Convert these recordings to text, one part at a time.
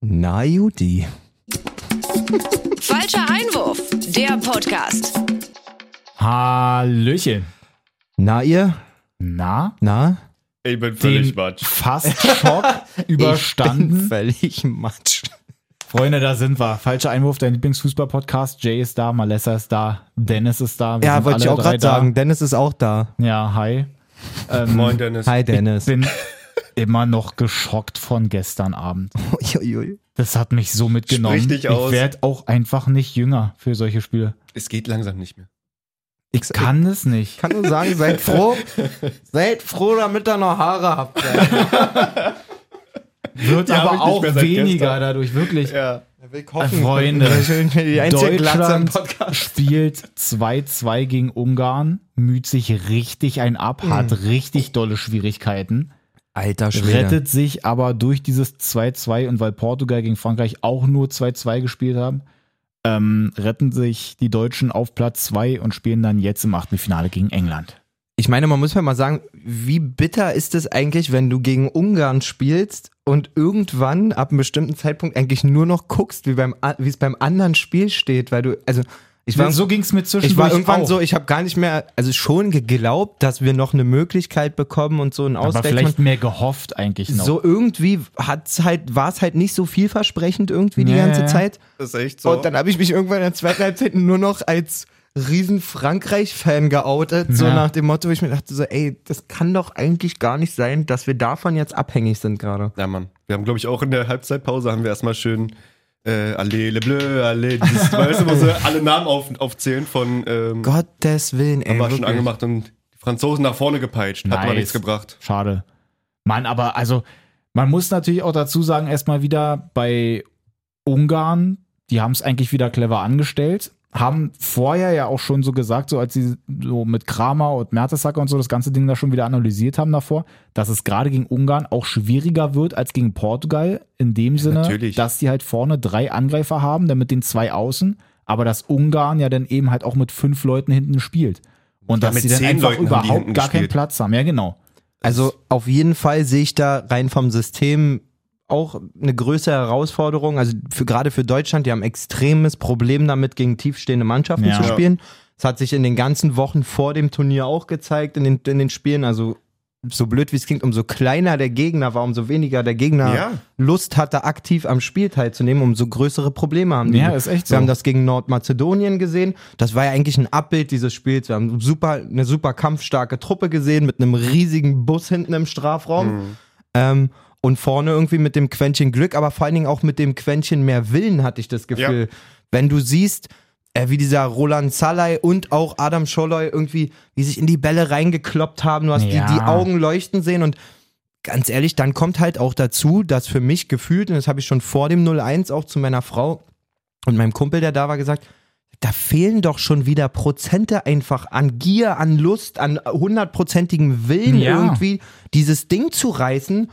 Na, Judy. Falscher Einwurf, der Podcast. Hallöchen. Na, ihr? Na, Na? Ich bin völlig den matsch. Fast-Schock Ich überstanden. bin völlig matsch. Freunde, da sind wir. Falscher Einwurf, dein Lieblingsfußball-Podcast. Jay ist da, Malessa ist da, Dennis ist da. Wir Ja, wollte ich auch gerade sagen. Dennis ist auch. Da. Ja, hi. Ähm, Moin, Dennis. Hi, Dennis. bin immer noch geschockt von gestern Abend. Uiuiui. Das hat mich so mitgenommen. Sprich dich ich aus. werde auch einfach nicht jünger für solche Spiele. Es geht langsam nicht mehr. Ich Kann es nicht. kann nur sagen, seid froh. seid froh, damit ihr noch Haare habt. Wird Die hab aber ich nicht auch weniger gestern. dadurch, wirklich. Ja. Willkommen. Freunde. Glatze am Deutschland Podcast. spielt 2-2 gegen Ungarn, müht sich richtig ein ab, hat richtig dolle Schwierigkeiten, Alter Schwede. rettet sich aber durch dieses 2-2 und weil Portugal gegen Frankreich auch nur 2-2 gespielt haben, ähm, retten sich die Deutschen auf Platz 2 und spielen dann jetzt im Achtelfinale gegen England. Ich meine, man muss ja mal sagen, wie bitter ist es eigentlich, wenn du gegen Ungarn spielst und irgendwann ab einem bestimmten Zeitpunkt eigentlich nur noch guckst, wie beim wie es beim anderen Spiel steht, weil du also ich war so ging es mir zwischendurch ich war irgendwann auch. so, ich habe gar nicht mehr, also schon geglaubt, dass wir noch eine Möglichkeit bekommen und so ein aber Ausgleich. vielleicht mehr gehofft eigentlich noch. So irgendwie hat's halt, war es halt nicht so vielversprechend irgendwie die Ja, ganze. Zeit. Das ist echt so. Und dann habe ich mich irgendwann in der zweiten Halbzeit nur noch als riesen Frankreich-Fan geoutet, so Ja. nach dem Motto, wo ich mir dachte so, ey, das kann doch eigentlich gar nicht sein, dass wir davon jetzt abhängig sind gerade. ja, Mann. Wir haben, glaube ich, auch in der Halbzeitpause haben wir erstmal schön äh, Allez, le bleu, allez, dieses, weißt du, wo sie alle Namen auf, aufzählen von, ähm, Gottes Willen, ey. haben wir schon angemacht und die Franzosen nach vorne gepeitscht. Hat aber Nice. nichts gebracht. Schade. Mann, aber also, man muss natürlich auch dazu sagen, erstmal wieder bei Ungarn, die haben es eigentlich wieder clever angestellt, haben vorher ja auch schon so gesagt, so als sie so mit Kramer und Mertesacker und so das ganze Ding da schon wieder analysiert haben davor, dass es gerade gegen Ungarn auch schwieriger wird als gegen Portugal, in dem Sinne, natürlich. dass die halt vorne drei Angreifer haben, dann mit den zwei Außen, aber dass Ungarn ja dann eben halt auch mit fünf Leuten hinten spielt. Und Ja, dass mit sie dann zehn einfach Leuten überhaupt gar keinen gespielt. Platz haben. Ja, genau. Also auf jeden Fall sehe ich da rein vom System auch eine größere Herausforderung. Also für, gerade für Deutschland, die haben ein extremes Problem damit, gegen tiefstehende Mannschaften Ja. zu spielen. Das hat sich in den ganzen Wochen vor dem Turnier auch gezeigt, in den, in den Spielen. Also so blöd wie es klingt, umso kleiner der Gegner war, umso weniger der Gegner Ja. Lust hatte, aktiv am Spiel teilzunehmen, umso größere Probleme haben die. Ja, ist echt so. Wir haben das gegen Nordmazedonien gesehen. Das war ja eigentlich ein Abbild dieses Spiels. Wir haben super, eine super kampfstarke Truppe gesehen mit einem riesigen Bus hinten im Strafraum. Ähm, und vorne irgendwie mit dem Quäntchen Glück, aber vor allen Dingen auch mit dem Quäntchen mehr Willen, hatte ich das Gefühl. Wenn du siehst, äh, wie dieser Roland Salai und auch Adam Scholloy irgendwie, wie sich in die Bälle reingekloppt haben, du hast Ja. die, die Augen leuchten sehen und ganz ehrlich, dann kommt halt auch dazu, dass für mich gefühlt, und das habe ich schon vor dem 0-1 auch zu meiner Frau und meinem Kumpel, der da war, gesagt, da fehlen doch schon wieder Prozente einfach an Gier, an Lust, an hundertprozentigem Willen Ja. irgendwie, dieses Ding zu reißen.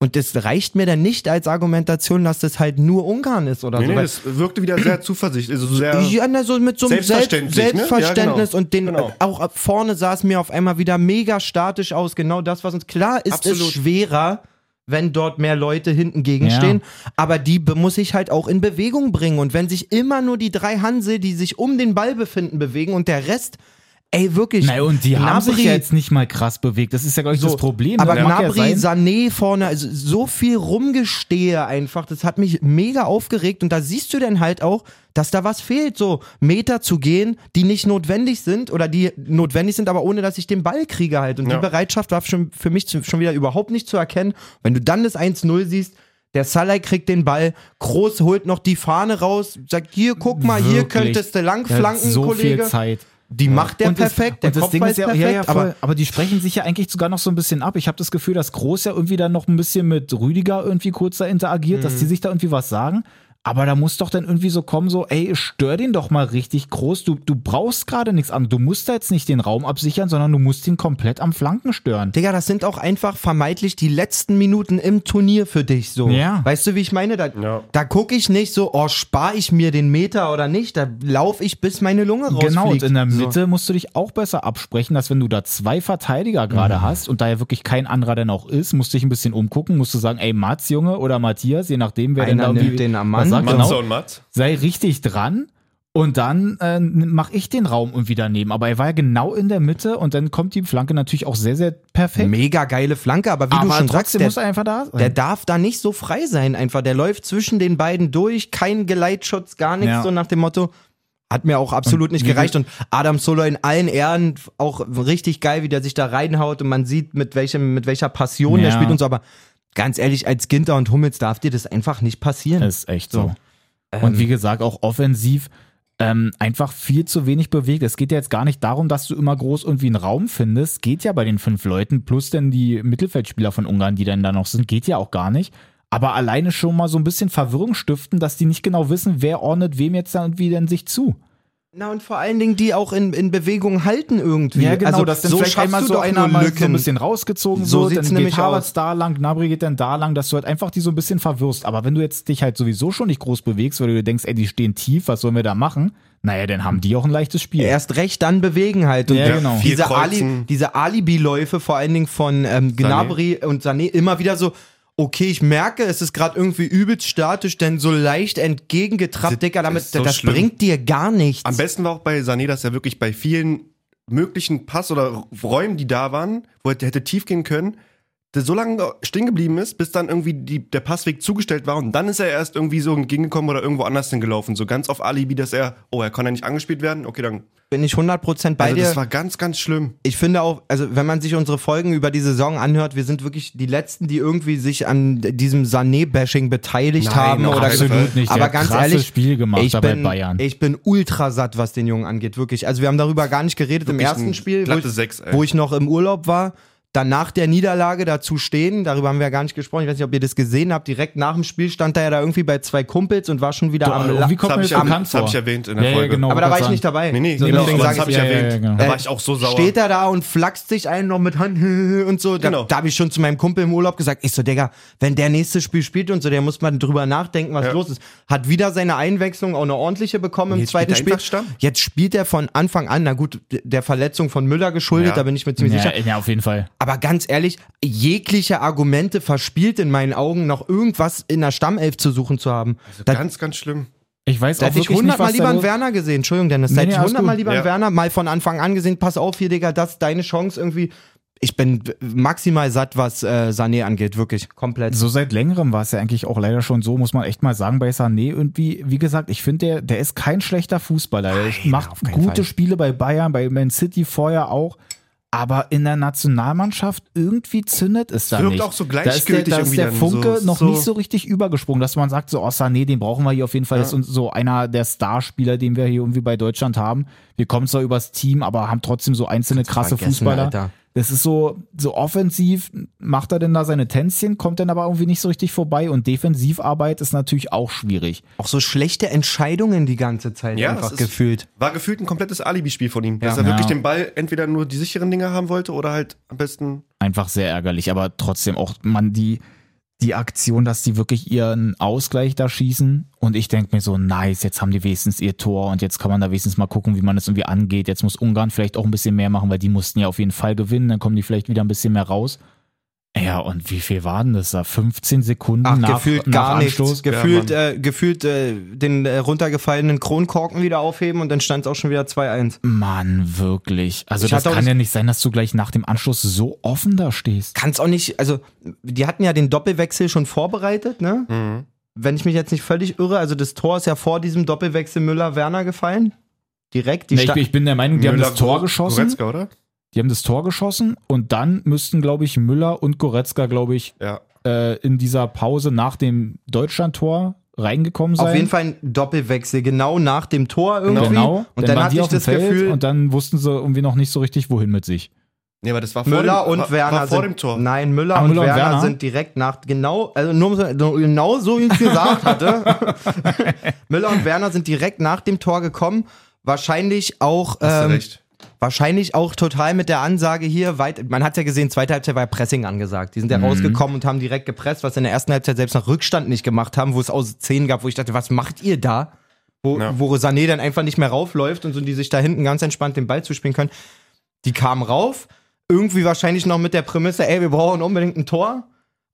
Und das reicht mir dann nicht als Argumentation, dass das halt nur Ungarn ist oder Nee, so. nee, das wirkte wieder sehr zuversichtlich. Also sehr, ja, na, so mit so einem Selbst Selbstverständlich, ne? Selbstverständnis Ja, genau. und den Genau. auch ab vorne sah es mir auf einmal wieder mega statisch aus. Genau das, was uns klar ist, Absolut. ist schwerer, wenn dort mehr Leute hinten Ja. gegenstehen. Aber die muss ich halt auch in Bewegung bringen. Und wenn sich immer nur die drei Hansel, die sich um den Ball befinden, bewegen und der Rest, ey, wirklich. Na, und die haben sich Gnabry- ja jetzt nicht mal krass bewegt. Das ist ja, glaube ich, das Problem. aber ja Gnabry, sein. Sané vorne, also so viel rumgestehe einfach, das hat mich mega aufgeregt und da siehst du dann halt auch, dass da was fehlt, so Meter zu gehen, die nicht notwendig sind oder die notwendig sind, aber ohne, dass ich den Ball kriege halt. Und Ja. die Bereitschaft war schon für mich zu, schon wieder überhaupt nicht zu erkennen. Wenn du dann das 1-0 siehst, der Salai kriegt den Ball, Groß holt noch die Fahne raus, sagt, hier, guck mal, hier Wirklich. könntest du lang Der hat flanken, so Kollege. viel Zeit. Die macht der Und perfekt, der das Ding Kopfball ist ja, perfekt, ja, ja, aber aber, die sprechen sich ja eigentlich sogar noch so ein bisschen ab. Ich habe das Gefühl, dass Groß ja irgendwie dann noch ein bisschen mit Rüdiger irgendwie kurz da interagiert, dass die Mhm. sich da irgendwie was sagen. Aber da muss doch dann irgendwie so kommen, so, ey, stör den doch mal richtig groß. Du, du brauchst gerade nichts an. Du musst da jetzt nicht den Raum absichern, sondern du musst ihn komplett am Flanken stören. Digga, das sind auch einfach vermeintlich die letzten Minuten im Turnier für dich so. Ja. Weißt du, wie ich meine? Da, Ja. da gucke ich nicht so, oh, spare ich mir den Meter oder nicht. Da laufe ich, bis meine Lunge rausfliegt. Genau, und in der So. Mitte musst du dich auch besser absprechen, dass wenn du da zwei Verteidiger gerade Mhm. hast und da ja wirklich kein anderer denn auch ist, musst du dich ein bisschen umgucken, musst du sagen, ey, Mats, Junge, oder Matthias, je nachdem, wer denn Einer da irgendwie nimmt den am was Sagt, Matze genau, und Mats. sei richtig dran und dann äh, mache ich den Raum irgendwie daneben. Aber er war ja genau in der Mitte und dann kommt die Flanke natürlich auch sehr, sehr perfekt. Mega geile Flanke, aber wie aber du schon sagst, der, muss er einfach da sein. der darf da nicht so frei sein einfach. Der läuft zwischen den beiden durch, kein Geleitschutz, gar nichts, Ja. so nach dem Motto. Hat mir auch absolut Und nicht gereicht. Und Adam Solo in allen Ehren auch richtig geil, wie der sich da reinhaut und man sieht, mit welchem, mit welcher Passion der Ja. spielt und so. Aber ganz ehrlich, als Ginter und Hummels darf dir das einfach nicht passieren. Ist echt so. So. Ähm. Und wie gesagt, auch offensiv ähm, einfach viel zu wenig bewegt. Es geht ja jetzt gar nicht darum, dass du immer groß irgendwie einen Raum findest. Geht ja bei den fünf Leuten, plus denn die Mittelfeldspieler von Ungarn, die dann da noch sind, geht ja auch gar nicht. Aber alleine schon mal so ein bisschen Verwirrung stiften, dass die nicht genau wissen, wer ordnet wem jetzt da irgendwie denn sich zu. Na und vor allen Dingen die auch in, in Bewegung halten irgendwie. Ja, genau, also, dass dann so vielleicht schaffst einmal du so doch einer nur mal so ein bisschen rausgezogen So wird, sieht's dann nämlich geht aus. da lang, Gnabry geht dann da lang, dass du halt einfach die so ein bisschen verwirrst. Aber wenn du jetzt dich halt sowieso schon nicht groß bewegst, weil du dir denkst, ey, die stehen tief, was sollen wir da machen? Naja, dann haben die auch ein leichtes Spiel. Erst recht dann bewegen halt. Und Ja, genau. Diese, Ali, diese Alibi-Läufe, vor allen Dingen von ähm, Gnabry und Sané, immer wieder so, okay, ich merke, es ist gerade irgendwie übelst statisch, denn so leicht entgegengetrappt, Das Dicker, damit, so das schlimm. bringt dir gar nichts. Am besten war auch bei Sané, dass er wirklich bei vielen möglichen Pass- oder Räumen, die da waren, wo er hätte tief gehen können, so lange stehen geblieben ist, bis dann irgendwie die, der Passweg zugestellt war und dann ist er erst irgendwie so entgegengekommen oder irgendwo anders hingelaufen. So ganz auf Alibi, dass er, oh, er kann ja nicht angespielt werden, okay, dann. Bin ich 100% bei Also dir. das war ganz, ganz schlimm. ich finde auch, also wenn man sich unsere Folgen über die Saison anhört, wir sind wirklich die Letzten, die irgendwie sich an diesem Sané-Bashing beteiligt Nein, haben oder. Absolut nicht. Aber Der ganz ehrlich, Spiel gemacht ich bin, bei Bayern. Ich bin ultra satt, was den Jungen angeht, wirklich. Also wir haben darüber gar nicht geredet im Wirklich ersten ein Spiel, wo ich, Sechs, wo ich noch im Urlaub war. Danach der Niederlage dazu stehen, darüber haben wir ja gar nicht gesprochen. Ich weiß nicht, ob ihr das gesehen habt. Direkt nach dem Spiel stand er ja da irgendwie bei zwei Kumpels und war schon wieder Du, am irgendwie La kommt Das habe ich, das bekannt das hab ich erwähnt in der Ja, ja, Folge. genau. Aber da war ich ich nicht dabei. Nee, nee, So, nee, deswegen genau, sag das habe ich, ja, ja, erwähnt. ja, genau. Da war ich auch so sauer. Steht er da und flaxt sich einen noch mit Hand und so. Da, Genau. da habe ich schon zu meinem Kumpel im Urlaub gesagt, ich so, Digga, wenn der nächste Spiel spielt und so, der muss man drüber nachdenken, was Ja. los ist. Hat wieder seine Einwechslung, auch eine ordentliche bekommen im zweiten Spiel. Jetzt spielt er von Anfang an, na gut, der Verletzung von Müller geschuldet, Ja. da bin ich mir ziemlich Ja, sicher. ja, auf jeden Fall. Aber ganz ehrlich, jegliche Argumente verspielt in meinen Augen, noch irgendwas in der Stammelf zu suchen zu haben. da Ganz, ganz schlimm. Ich weiß da auch hätte ich hundertmal lieber einen Werner gesehen. Entschuldigung, Dennis. Da hätte nee, ich hundertmal lieber einen Ja. Werner mal von Anfang an gesehen. Pass auf hier, Digga, das ist deine Chance irgendwie. Ich bin maximal satt, was äh, Sané angeht, wirklich. Komplett. So seit längerem war es ja eigentlich auch leider schon so, muss man echt mal sagen, bei Sané irgendwie, wie gesagt, ich finde, der, der ist kein schlechter Fußballer. Der macht gute Fall. Spiele bei Bayern, bei Man City vorher auch. Aber in der Nationalmannschaft irgendwie zündet es da Wirkt nicht. auch so da ist der, gleichgültig da ist der Funke so- noch so- nicht so richtig übergesprungen, dass man sagt, so, oh Sané, den brauchen wir hier auf jeden Fall. Das ist so einer der Starspieler, den wir hier irgendwie bei Deutschland haben. Wir kommen zwar übers Team, aber haben trotzdem so einzelne krasse Fußballer. Alter. Das ist so, so offensiv macht er denn da seine Tänzchen, kommt dann aber irgendwie nicht so richtig vorbei und Defensivarbeit ist natürlich auch schwierig. Auch so schlechte Entscheidungen die ganze Zeit Ja, einfach ist- gefühlt. War gefühlt ein komplettes Alibi-Spiel von ihm. Dass Ja. er wirklich Ja. den Ball entweder nur die sicheren Dinge haben wollte oder halt am besten. Einfach sehr ärgerlich, aber trotzdem auch man die, die Aktion, dass die wirklich ihren Ausgleich da schießen und ich denke mir so, nice, jetzt haben die wenigstens ihr Tor und jetzt kann man da wenigstens mal gucken, wie man das irgendwie angeht. Jetzt muss Ungarn vielleicht auch ein bisschen mehr machen, weil die mussten ja auf jeden Fall gewinnen, dann kommen die vielleicht wieder ein bisschen mehr raus. Ja, und wie viel waren das da? 15 Sekunden Ach, nach, gefühlt nach gar nichts. Anstoß? Gefühlt, Ja, äh, gefühlt äh, den äh, runtergefallenen Kronkorken wieder aufheben und dann stand es auch schon wieder 2-1. Mann, wirklich. Also Ich das kann ja nicht sein, dass du gleich nach dem Anschluss so offen da stehst. Kann es auch nicht, also die hatten ja den Doppelwechsel schon vorbereitet, ne? Mhm. Wenn ich mich jetzt nicht völlig irre, also das Tor ist ja vor diesem Doppelwechsel Müller-Werner gefallen. Direkt. Die Nee, ich, ich bin der Meinung, die haben Müller, das Tor geschossen. Goretzka, oder? Die haben das Tor geschossen und dann müssten, glaube ich, Müller und Goretzka, glaube ich, Ja. äh, in dieser Pause nach dem Deutschland-Tor reingekommen sein. Auf jeden Fall ein Doppelwechsel, genau nach dem Tor irgendwie. Genau. Und dann, waren hatte ich das Feld Gefühl, und dann wussten sie irgendwie noch nicht so richtig, wohin mit sich. Nee, aber das war vor Müller dem, und war, Werner war vor sind, dem Tor. Nein, Müller, Ah, und, Müller und Werner Werner? sind direkt nach genau also nur so- genau so wie ich es gesagt hatte. Müller und Werner sind direkt nach dem Tor gekommen, wahrscheinlich auch Hast du ähm, recht. Wahrscheinlich auch total mit der Ansage hier weit man hat ja gesehen, zweite Halbzeit war ja Pressing angesagt. Die sind Mhm. ja rausgekommen und haben direkt gepresst, was in der ersten Halbzeit selbst nach Rückstand nicht gemacht haben, wo es aus 10 gab, wo ich dachte, was macht ihr da? Wo, Ja. wo Sané dann einfach nicht mehr raufläuft und so die sich da hinten ganz entspannt den Ball zuspielen können. Die kamen rauf, irgendwie wahrscheinlich noch mit der Prämisse, ey, wir brauchen unbedingt ein Tor.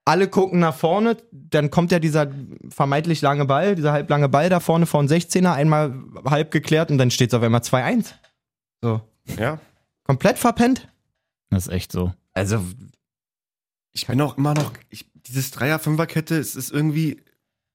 Alle gucken nach vorne, dann kommt ja dieser vermeintlich lange Ball, dieser halblange Ball da vorne vor den 16er, einmal halb geklärt und dann steht es auf einmal 2-1. So. Ja. Komplett verpennt. Das ist echt so. Also, Ich bin auch immer noch, ich, dieses Dreier-Fünfer-Kette, es ist irgendwie,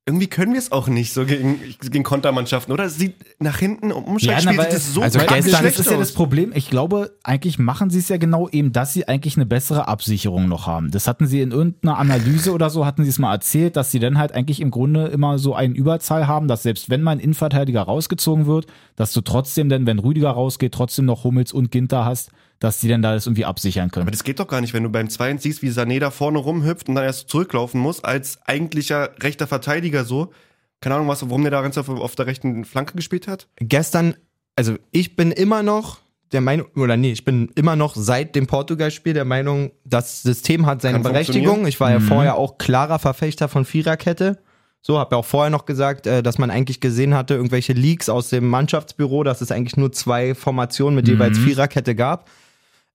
irgendwie können wir es auch nicht so gegen, gegen Kontermannschaften, oder? Sieht nach hinten um Umschaltspiel na, sieht weil- es so also gestern- das ist ja das Problem. Ich glaube, eigentlich machen sie es ja genau eben, dass sie eigentlich eine bessere Absicherung noch haben. Das hatten sie in irgendeiner Analyse oder so, hatten sie es mal erzählt, dass sie dann halt eigentlich im Grunde immer so einen Überzahl haben, dass selbst wenn mal ein Innenverteidiger rausgezogen wird, dass du trotzdem dann, wenn Rüdiger rausgeht, trotzdem noch Hummels und Ginter hast, dass die dann da das irgendwie absichern Aber können. das geht doch gar nicht, wenn du beim 2-1 siehst, wie Sané da vorne rumhüpft und dann erst zurücklaufen muss, als eigentlicher rechter Verteidiger so. Keine Ahnung, was, warum der da ganz auf, auf der rechten Flanke gespielt hat. gestern, also ich bin immer noch der Meinung, oder nee, ich bin immer noch seit dem Portugal-Spiel der Meinung, das System hat seine Kann Berechtigung. Ich war ja Mhm. vorher auch klarer Verfechter von Viererkette. So, habe ja auch vorher noch gesagt, äh, dass man eigentlich gesehen hatte, irgendwelche Leaks aus dem Mannschaftsbüro, dass es eigentlich nur zwei Formationen mit jeweils Mhm. Viererkette gab.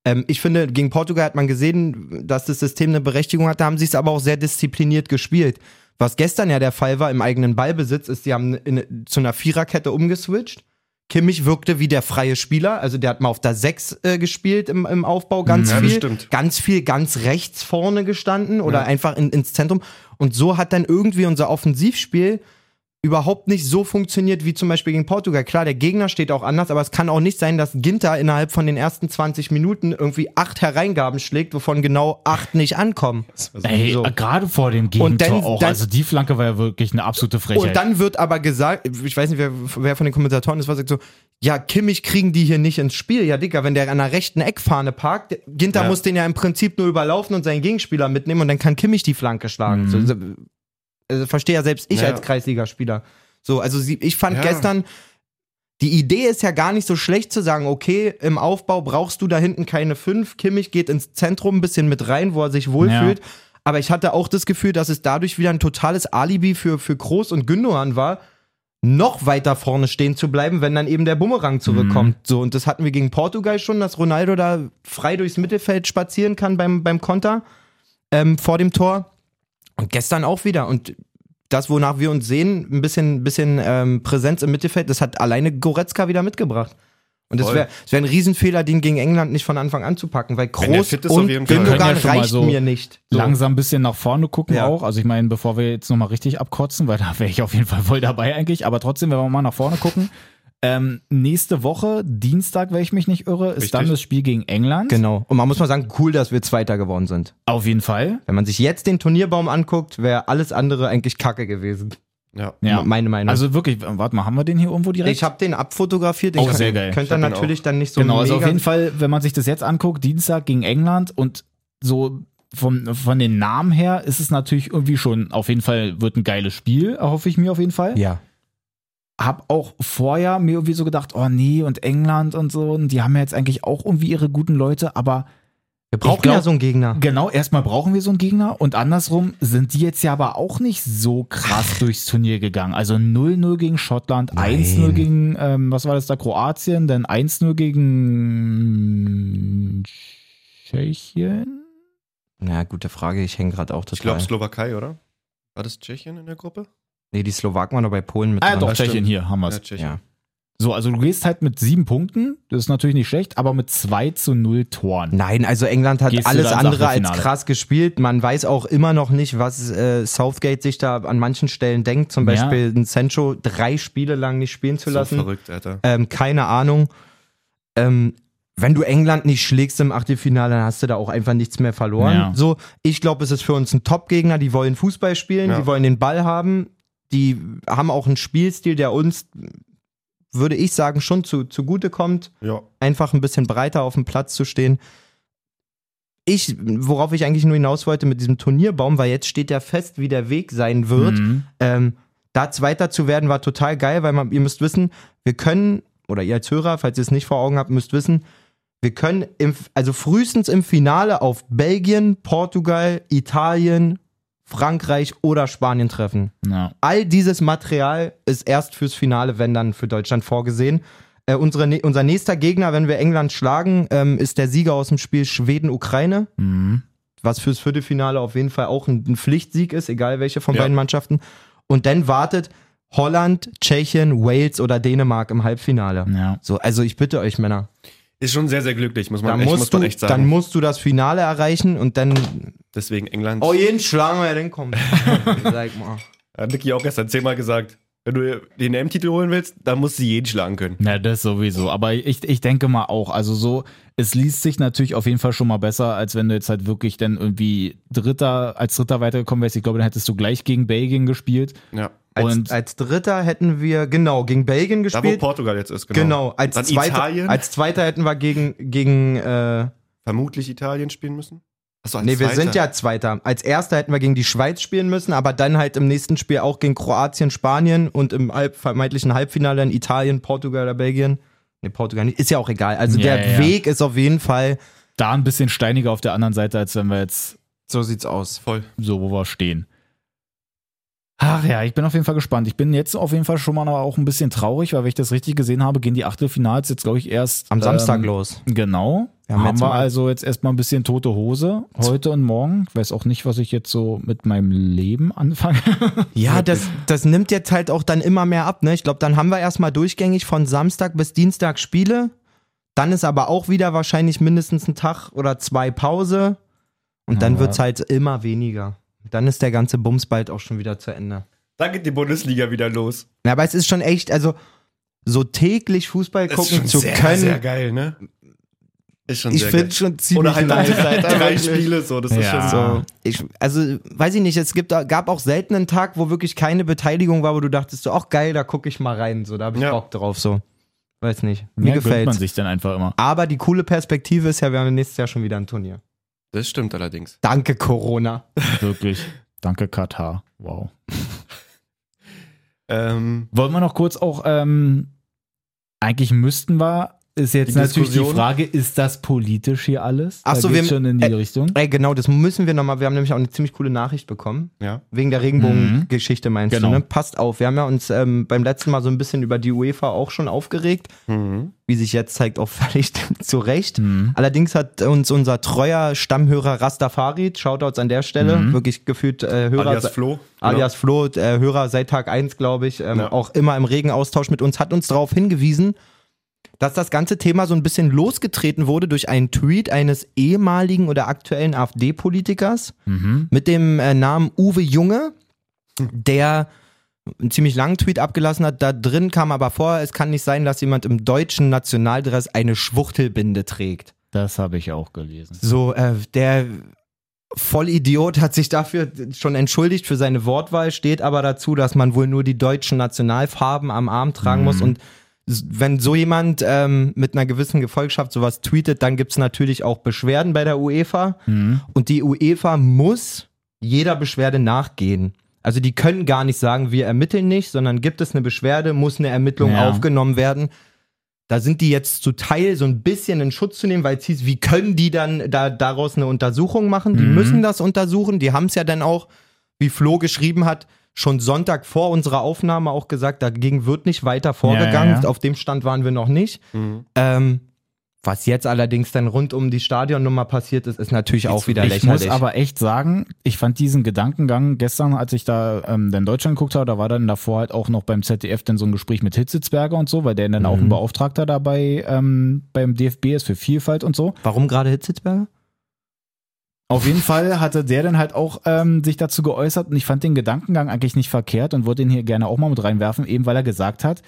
Ähm, ich finde, gegen Portugal hat man gesehen, dass das System eine Berechtigung hat. Da haben sie es aber auch sehr diszipliniert gespielt. Was gestern ja der Fall war im eigenen Ballbesitz, ist, die haben in, zu einer Viererkette umgeswitcht. Kimmich wirkte wie der freie Spieler, also der hat mal auf der 6 äh, gespielt im, im Aufbau, ganz Ja, viel, stimmt. ganz viel ganz rechts vorne gestanden oder Ja. einfach in, ins Zentrum. Und so hat dann irgendwie unser Offensivspiel überhaupt nicht so funktioniert wie zum Beispiel gegen Portugal. Klar, der Gegner steht auch anders, aber es kann auch nicht sein, dass Ginter innerhalb von den ersten 20 Minuten irgendwie acht Hereingaben schlägt, wovon genau acht nicht ankommen. Ey, so. gerade vor dem Und Gegentor dann- auch. dann- also die Flanke war ja wirklich eine absolute Frechheit. Und dann wird aber gesagt, ich weiß nicht, wer, wer von den Kommentatoren ist, was sagt so, ja, Kimmich kriegen die hier nicht ins Spiel. Ja, Dicker, wenn der an der rechten Eckfahne parkt, Ginter Ja. muss den ja im Prinzip nur überlaufen und seinen Gegenspieler mitnehmen und dann kann Kimmich die Flanke schlagen. Mhm. So, also verstehe ja selbst ich Ja. als Kreisligaspieler. So, also sie, ich fand Ja. gestern, die Idee ist ja gar nicht so schlecht zu sagen, okay, im Aufbau brauchst du da hinten keine fünf. Kimmich geht ins Zentrum ein bisschen mit rein, wo er sich wohlfühlt. Aber ich hatte auch das Gefühl, dass es dadurch wieder ein totales Alibi für, für Groß und Gündogan war, noch weiter vorne stehen zu bleiben, wenn dann eben der Bumerang zurückkommt. So, und das hatten wir gegen Portugal schon, dass Ronaldo da frei durchs Mittelfeld spazieren kann beim, beim Konter ähm, vor dem Tor. Und gestern auch wieder. Und das, wonach wir uns sehen, ein bisschen, bisschen ähm, Präsenz im Mittelfeld, das hat alleine Goretzka wieder mitgebracht. Und das Voll. wäre wär ein Riesenfehler, den gegen England nicht von Anfang an zu packen, weil Groß ist, und Gündogan ja reicht so mir nicht. So. langsam ein bisschen nach vorne gucken Ja. auch. Also ich meine, bevor wir jetzt nochmal richtig abkotzen, weil da wäre ich auf jeden Fall voll dabei eigentlich. Aber trotzdem, wenn wir mal nach vorne gucken. Ähm, nächste Woche, Dienstag, wenn ich mich nicht irre, ist Richtig. dann das Spiel gegen England. Genau. Und man muss mal sagen, cool, dass wir Zweiter geworden sind. Auf jeden Fall. Wenn man sich jetzt den Turnierbaum anguckt, wäre alles andere eigentlich Kacke gewesen. Ja. Ja. Meine Meinung. Also wirklich, warte mal, haben wir den hier irgendwo direkt? ich habe den abfotografiert. Den Oh, könnt- sehr geil. Könnt Ich ihr natürlich dann nicht so genau, also auf jeden Fall, wenn man sich das jetzt anguckt, Dienstag gegen England und so vom, von den Namen her ist es natürlich irgendwie schon, auf jeden Fall wird ein geiles Spiel, erhoffe ich mir auf jeden Fall. Ja. Hab auch vorher mir irgendwie so gedacht, oh nee, und England und so, und die haben ja jetzt eigentlich auch irgendwie ihre guten Leute, aber Wir brauchen glaub- ja so einen Gegner. genau, erstmal brauchen wir so einen Gegner und andersrum sind die jetzt ja aber auch nicht so krass durchs Turnier gegangen. Also 0-0 gegen Schottland, Nein. 1-0 gegen, ähm, was war das da, Kroatien, dann 1-0 gegen Tschechien. Ja, gute Frage. Ich hänge gerade auch Ich glaube total. Slowakei, oder? War das Tschechien in der Gruppe? Nee, die Slowaken waren doch bei Polen mit Ah, dran. doch, das stimmt. Tschechien hier haben wir Ja, es. Tschechien. Ja. So, also du gehst halt mit sieben Punkten, das ist natürlich nicht schlecht, aber mit 2 zu 0 Toren. Nein, also England hat Gehst alles andere als krass gespielt. Man weiß auch immer noch nicht, was äh, Southgate sich da an manchen Stellen denkt. Zum Ja. Beispiel einen Sancho drei Spiele lang nicht spielen zu So lassen. verrückt, Alter. Ähm, keine Ahnung. Ähm, wenn du England nicht schlägst im Achtelfinale, dann hast du da auch einfach nichts mehr verloren. Ja. So, ich glaube, es ist für uns ein Top-Gegner. Die wollen Fußball spielen, Ja. die wollen den Ball haben. Die haben auch einen Spielstil, der uns, würde ich sagen, schon zu, zugute kommt Ja. einfach ein bisschen breiter auf dem Platz zu stehen. ich, worauf ich eigentlich nur hinaus wollte mit diesem Turnierbaum, weil jetzt steht ja fest, wie der Weg sein wird. Mhm. Ähm, da Zweiter zu werden, war total geil, weil man, ihr müsst wissen, wir können, oder ihr als Hörer, falls ihr es nicht vor Augen habt, müsst wissen, wir können im, also frühestens im Finale auf Belgien, Portugal, Italien, Frankreich oder Spanien treffen. Ja. All dieses Material ist erst fürs Finale, wenn dann für Deutschland vorgesehen. Äh, unsere, unser nächster Gegner, wenn wir England schlagen, ähm, ist der Sieger aus dem Spiel Schweden-Ukraine, Mhm. was fürs Viertelfinale auf jeden Fall auch ein, ein Pflichtsieg ist, egal welche von Ja. beiden Mannschaften. Und dann wartet Holland, Tschechien, Wales oder Dänemark im Halbfinale. ja. So, also ich bitte euch, Männer. Ist schon sehr, sehr glücklich, muss man, Dann echt, muss musst, man du, echt sagen. dann musst du das Finale erreichen und dann. Deswegen England. Oh, jeden schlagen wir, dann kommt. Sag mal. Hat Niki auch gestern zehnmal gesagt. Wenn du den M-Titel holen willst, dann musst du jeden schlagen können. Na, das sowieso. Aber ich, ich denke mal auch, also so, es liest sich natürlich auf jeden Fall schon mal besser, als wenn du jetzt halt wirklich dann irgendwie Dritter, als Dritter weitergekommen wärst. Ich glaube, dann hättest du gleich gegen Belgien gespielt. Ja. Als, Und- als Dritter hätten wir, genau, gegen Belgien Da, wo gespielt. Portugal jetzt ist, genau. Genau, als Dann zweiter, Italien. als zweiter hätten wir gegen, gegen äh, Vermutlich Italien spielen müssen. Achso, nee, wir Zweiter. sind ja Zweiter. Als Erster hätten wir gegen die Schweiz spielen müssen, aber dann halt im nächsten Spiel auch gegen Kroatien, Spanien und im halb, vermeintlichen Halbfinale dann Italien, Portugal oder Belgien. Nee, Portugal nicht, ist ja auch egal. Also Ja, der ja. Weg ist auf jeden Fall, Da ein bisschen steiniger auf der anderen Seite, als wenn wir jetzt so sieht's aus. Voll. so, wo wir stehen. Ach ja, ich bin auf jeden Fall gespannt. Ich bin jetzt auf jeden Fall schon mal auch ein bisschen traurig, weil wenn ich das richtig gesehen habe, gehen die Achtelfinals jetzt, glaube ich, erst Am Samstag ähm, los. Genau. Wir haben wir also jetzt erstmal ein bisschen tote Hose heute und morgen. Ich weiß auch nicht, was ich jetzt so mit meinem Leben anfange. Ja, das, das nimmt jetzt halt auch dann immer mehr ab. Ne? Ich glaube, dann haben wir erstmal durchgängig von Samstag bis Dienstag Spiele. Dann ist aber auch wieder wahrscheinlich mindestens ein Tag oder zwei Pause. Und dann Aber- wird's halt immer weniger. Dann ist der ganze Bums bald auch schon wieder zu Ende. Da geht die Bundesliga wieder los. Ja, aber es ist schon echt, also so täglich Fußball Das gucken ist zu sehr, können. sehr geil, ne? Ist schon ich finde schon ziemlich Oder halt nice, drei. Spiele, so, das ist Ja. schon so. Ich, also, weiß ich nicht, es gibt, gab auch selten einen Tag, wo wirklich keine Beteiligung war, wo du dachtest, so, ach geil, da gucke ich mal rein, so, da hab ich Ja. Bock drauf, so. Weiß nicht, mir Ja, gönnt man sich dann einfach immer. Aber die coole Perspektive ist ja, wir haben nächstes Jahr schon wieder ein Turnier. Das stimmt allerdings. Danke, Corona. Wirklich. Danke, Katar. Wow. Ähm, Wollen wir noch kurz auch, ähm, eigentlich müssten wir, ist jetzt Die natürlich die Diskussion? Frage, ist das politisch hier alles? Ach Da so, wir- schon in die äh, Richtung. Ey, genau, das müssen wir nochmal, wir haben nämlich auch eine ziemlich coole Nachricht bekommen. ja. Wegen der Regenbogengeschichte meinst Genau. du, ne? Passt auf, wir haben ja uns ähm, beim letzten Mal so ein bisschen über die UEFA auch schon aufgeregt, Mhm. wie sich jetzt zeigt, auch völlig zu Recht. Mhm. Allerdings hat uns unser treuer Stammhörer Rastafari, Shoutouts an der Stelle, Mhm. wirklich gefühlt äh, Hörer, Alias Flo. alias Flo, äh, Hörer seit Tag 1, glaube ich, ähm, Ja. auch immer im regen Austausch mit uns, hat uns darauf hingewiesen, dass das ganze Thema so ein bisschen losgetreten wurde durch einen Tweet eines ehemaligen oder aktuellen AfD-Politikers Mhm. mit dem äh, Namen Uwe Junge, der einen ziemlich langen Tweet abgelassen hat. Da drin kam aber vor, es kann nicht sein, dass jemand im deutschen Nationaldress eine Schwuchtelbinde trägt. Das habe ich auch gelesen. So, äh, der Vollidiot hat sich dafür schon entschuldigt für seine Wortwahl, steht aber dazu, dass man wohl nur die deutschen Nationalfarben am Arm tragen Mhm. muss und wenn so jemand ähm, mit einer gewissen Gefolgschaft sowas tweetet, dann gibt's natürlich auch Beschwerden bei der UEFA Mhm. und die UEFA muss jeder Beschwerde nachgehen. Also die können gar nicht sagen, wir ermitteln nicht, sondern gibt es eine Beschwerde, muss eine Ermittlung Ja. aufgenommen werden. Da sind die jetzt zu Teil so ein bisschen in Schutz zu nehmen, weil es hieß, wie können die dann da, daraus eine Untersuchung machen? Die Mhm. müssen das untersuchen. Die haben es ja dann auch, wie Flo geschrieben hat, schon Sonntag vor unserer Aufnahme auch gesagt, dagegen wird nicht weiter vorgegangen. Ja, ja. Auf dem Stand waren wir noch nicht. Mhm. Ähm, was jetzt allerdings dann rund um die Stadionnummer passiert ist, ist natürlich auch wieder Ich lächerlich. muss aber echt sagen, ich fand diesen Gedankengang gestern, als ich da ähm, dann Deutschland geguckt habe, da war dann davor halt auch noch beim ZDF dann so ein Gespräch mit Hitzitzberger und so, weil der dann auch Mhm. ein Beauftragter dabei ähm, beim DFB ist für Vielfalt und so. Warum gerade Hitzitzberger? Auf jeden Fall hatte der dann halt auch ähm, sich dazu geäußert und ich fand den Gedankengang eigentlich nicht verkehrt und wollte ihn hier gerne auch mal mit reinwerfen, eben weil er gesagt hat,